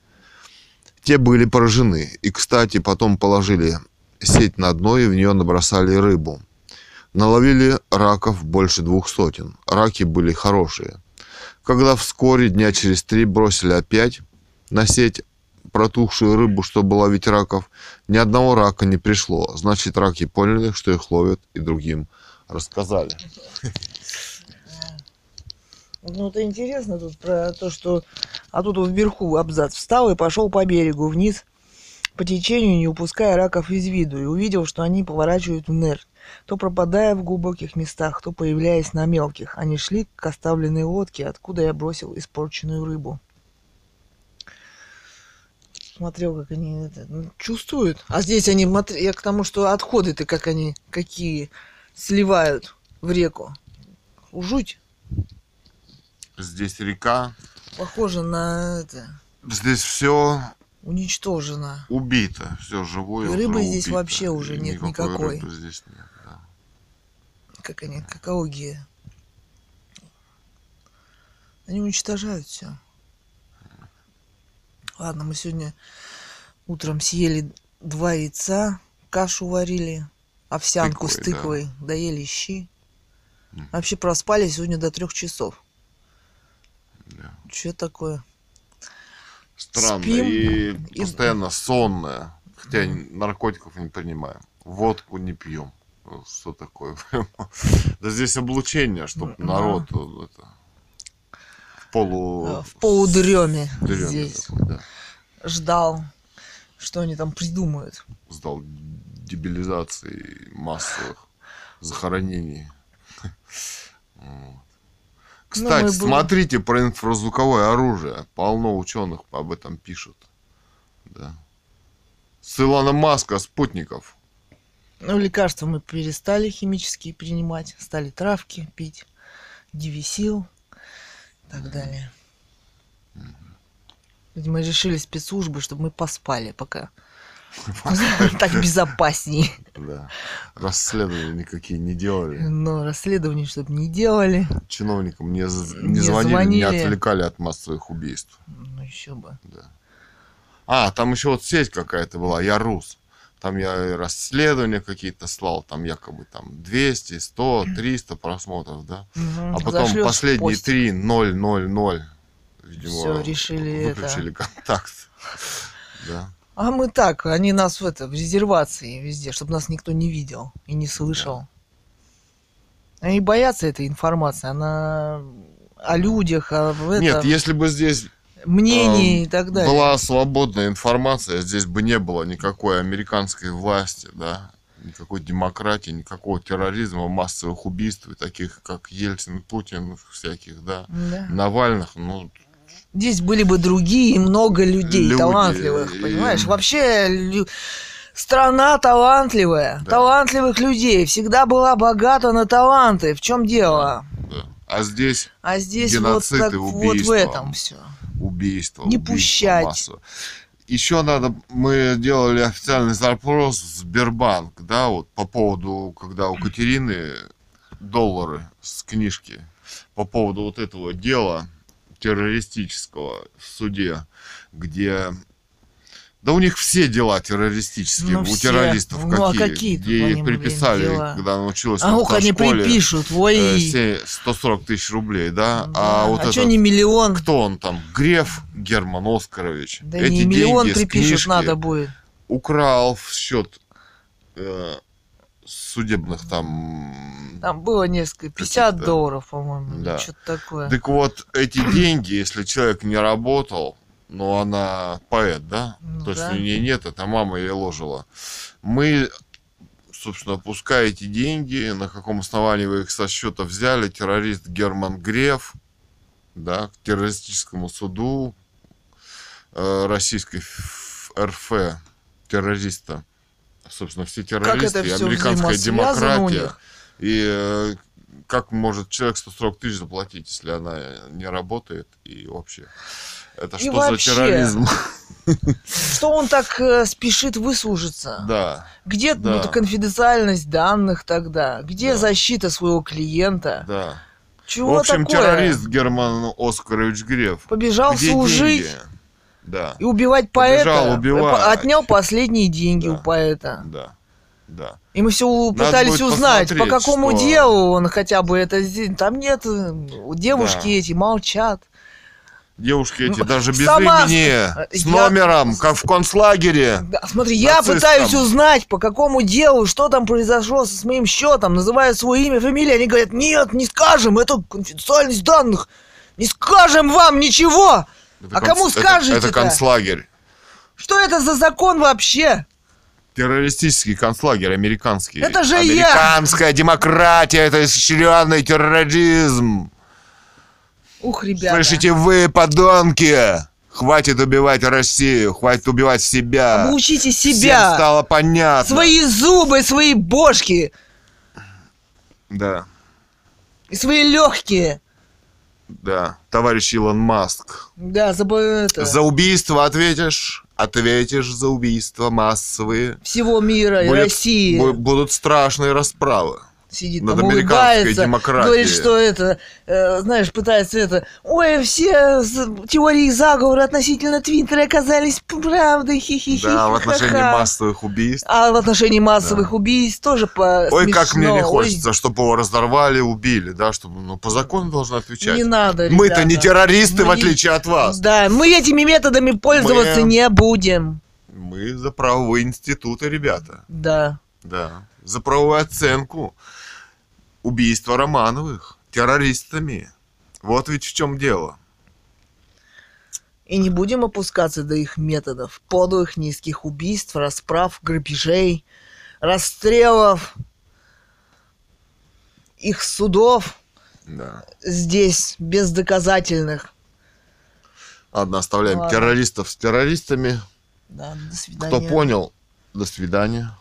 Те были поражены и, кстати, потом положили сеть на дно и в нее набросали рыбу. Наловили раков больше двух сотен. Раки были хорошие. Когда вскоре, дня через три, бросили опять на сеть протухшую рыбу, чтобы ловить раков, ни одного рака не пришло. Значит, раки поняли, что их ловят, и другим рассказали. Ну, это интересно тут про то, что... А вот вверху абзац. Встал и пошел по берегу вниз по течению, не упуская раков из виду, и увидел, что они поворачивают в нерв, то пропадая в глубоких местах, то появляясь на мелких. Они шли к оставленной лодке, откуда я бросил испорченную рыбу. Смотрел, как они это, ну, чувствуют. А здесь они, я к тому, что отходы-то как они, какие сливают в реку. Жуть. Здесь река, Похоже на это. здесь все Уничтожено. убито, все живое. И рыбы здесь убито. вообще уже И нет никакой. рыбы здесь нет, да. Как они, как ауги. Они уничтожают все. Ладно, мы сегодня утром съели два яйца, кашу варили, овсянку с Тыквой, да. тыквой, доели щи. Мгм. Вообще проспали сегодня до трех часов. Да. Что такое? Странно. Спим И, и- постоянно сонная. Хотя наркотиков не принимаем. Водку не пьем. Что такое? Да здесь облучение, чтобы народ э, это, в полу... Э, В полудреме дреме здесь. такой, да. Ждал, что они там придумают. Сдал дебилизации массовых захоронений. Кстати, Ну, мы смотрите про инфразвуковое оружие. Полно ученых об этом пишут. Да. С Илона Маска, спутников. Ну, лекарства мы перестали химические принимать, стали травки пить, дивисил и так далее. Видимо, решили спецслужбы, чтобы мы поспали пока. Так безопаснее. Да. Расследования никакие не делали. Но расследование, чтобы не делали. Чиновникам не, не Не звонили, не звонили. отвлекали от массовых убийств. Ну, еще бы. Да. А, там еще вот сеть какая-то была, я рус. Там я расследования какие-то слал, там якобы там 200, 100, 300 просмотров, да. Мгм. А потом Зашлёшь последние пост. три 0, 0, 0. Видимо, Всё, решили это. выключили контакт. Да. А мы так, они нас в это, в резервации везде, чтобы нас никто не видел и не слышал. Они боятся этой информации, она о людях, о в Нет, этом, если бы здесь мнении эм, и так далее. была свободная информация, здесь бы не было никакой американской власти, да, никакой демократии, никакого терроризма, массовых убийств, таких как Ельцин, Путин, всяких, да, Да. Навальных, ну, Здесь были бы другие, много людей Люди, талантливых, и- понимаешь? Вообще лю- страна талантливая, Да. талантливых людей, всегда была богата на таланты. В чем дело? да. А здесь А здесь Геноцид вот, так, и вот в убийство. этом все. убийство. Не убийство пущать. массовое. Еще надо, мы делали официальный запрос в Сбербанк, да, вот по поводу, когда у Катерины доллары с книжки, по поводу вот этого дела террористического в суде, где... Да у них все дела террористические, Ну, у все. террористов Ну, а какие, какие тут где ей приписали, дела? когда она училась А в они автошколе, припишут, э, ой. се- 140 тысяч рублей, да, Да. а вот а что этот не миллион? кто он там? Греф Герман Оскарович. Да Эти не миллион деньги припишут надо будет. украл в счет э, судебных там. Там было несколько, 50 Каких-то. долларов, по-моему, Да. что-то такое. Так вот, эти деньги, если человек не работал, но она поэт, да? Ну То есть да. у нее нет, это мама ей ложила. Мы, собственно, пускай эти деньги, на каком основании вы их со счета взяли, террорист Герман Греф, да, к террористическому суду э, российской РФ террориста. Собственно, все террористы, и все американская демократия. И э, как может человек 140 тысяч заплатить, если она не работает и вообще? Это И что вообще. за терроризм? Что он так э, спешит выслужиться? Да, Где Да. ну, конфиденциальность данных тогда? Где Да. защита своего клиента? да. Чего В общем, такое? террорист Герман Оскарович Греф. Побежал Где служить деньги? Да, и убивать Побежал поэта. Э, Отнял последние деньги Да. у поэта. да, да. И мы все Надо пытались узнать, по какому что- делу он хотя бы это сделал. Там нет, э, девушки Да. эти молчат. Девушки эти Ну, даже без сама- имени, э, с я- номером, как в концлагере. Да, смотри, я Нацистам. пытаюсь узнать, по какому делу, что там произошло с моим счетом, называю свое имя, фамилию, они говорят, нет, не скажем, это конфиденциальность данных, не скажем вам ничего. Это А кому конц- это-? Это концлагерь. Что это за закон вообще? Террористический концлагерь американский. Это же я! Американская демократия, это изощренный терроризм. Ух, ребята. Слышите вы, подонки? Хватит убивать Россию, хватит убивать себя. Обучите Всем себя. стало понятно. Свои зубы, свои бошки Да, и свои легкие. Да. Товарищ Илон Маск. Да, забыл это. За убийство ответишь? Ответишь за убийства массовые. Всего мира и Будет- России. бу- будут страшные расправы. Сидит Над там, улыбается, демократией. говорит, что это, э, знаешь, пытается это, ой, все теории заговора относительно Твиттера оказались правдой, хи-хи-хи. Да, в отношении ха-ха». массовых убийств. А в отношении массовых Да. убийств тоже по Ой, как мне не смешно. Ой, хочется, чтобы его разорвали, убили, да, чтобы, ну, по закону должен отвечать. Не надо, Мы-то не ребята. террористы, в Мы не- отличие от вас. Да, мы этими методами пользоваться Мы- не будем. Мы за правовые институты, ребята. Да. Да. За правовую оценку убийства Романовых террористами. Вот ведь в чем дело. И не будем опускаться до их методов, подлых низких убийств, расправ, грабежей, расстрелов, их судов Да. здесь бездоказательных. Ладно, оставляем Ладно. террористов с террористами. Да, до свидания. Кто понял, до свидания.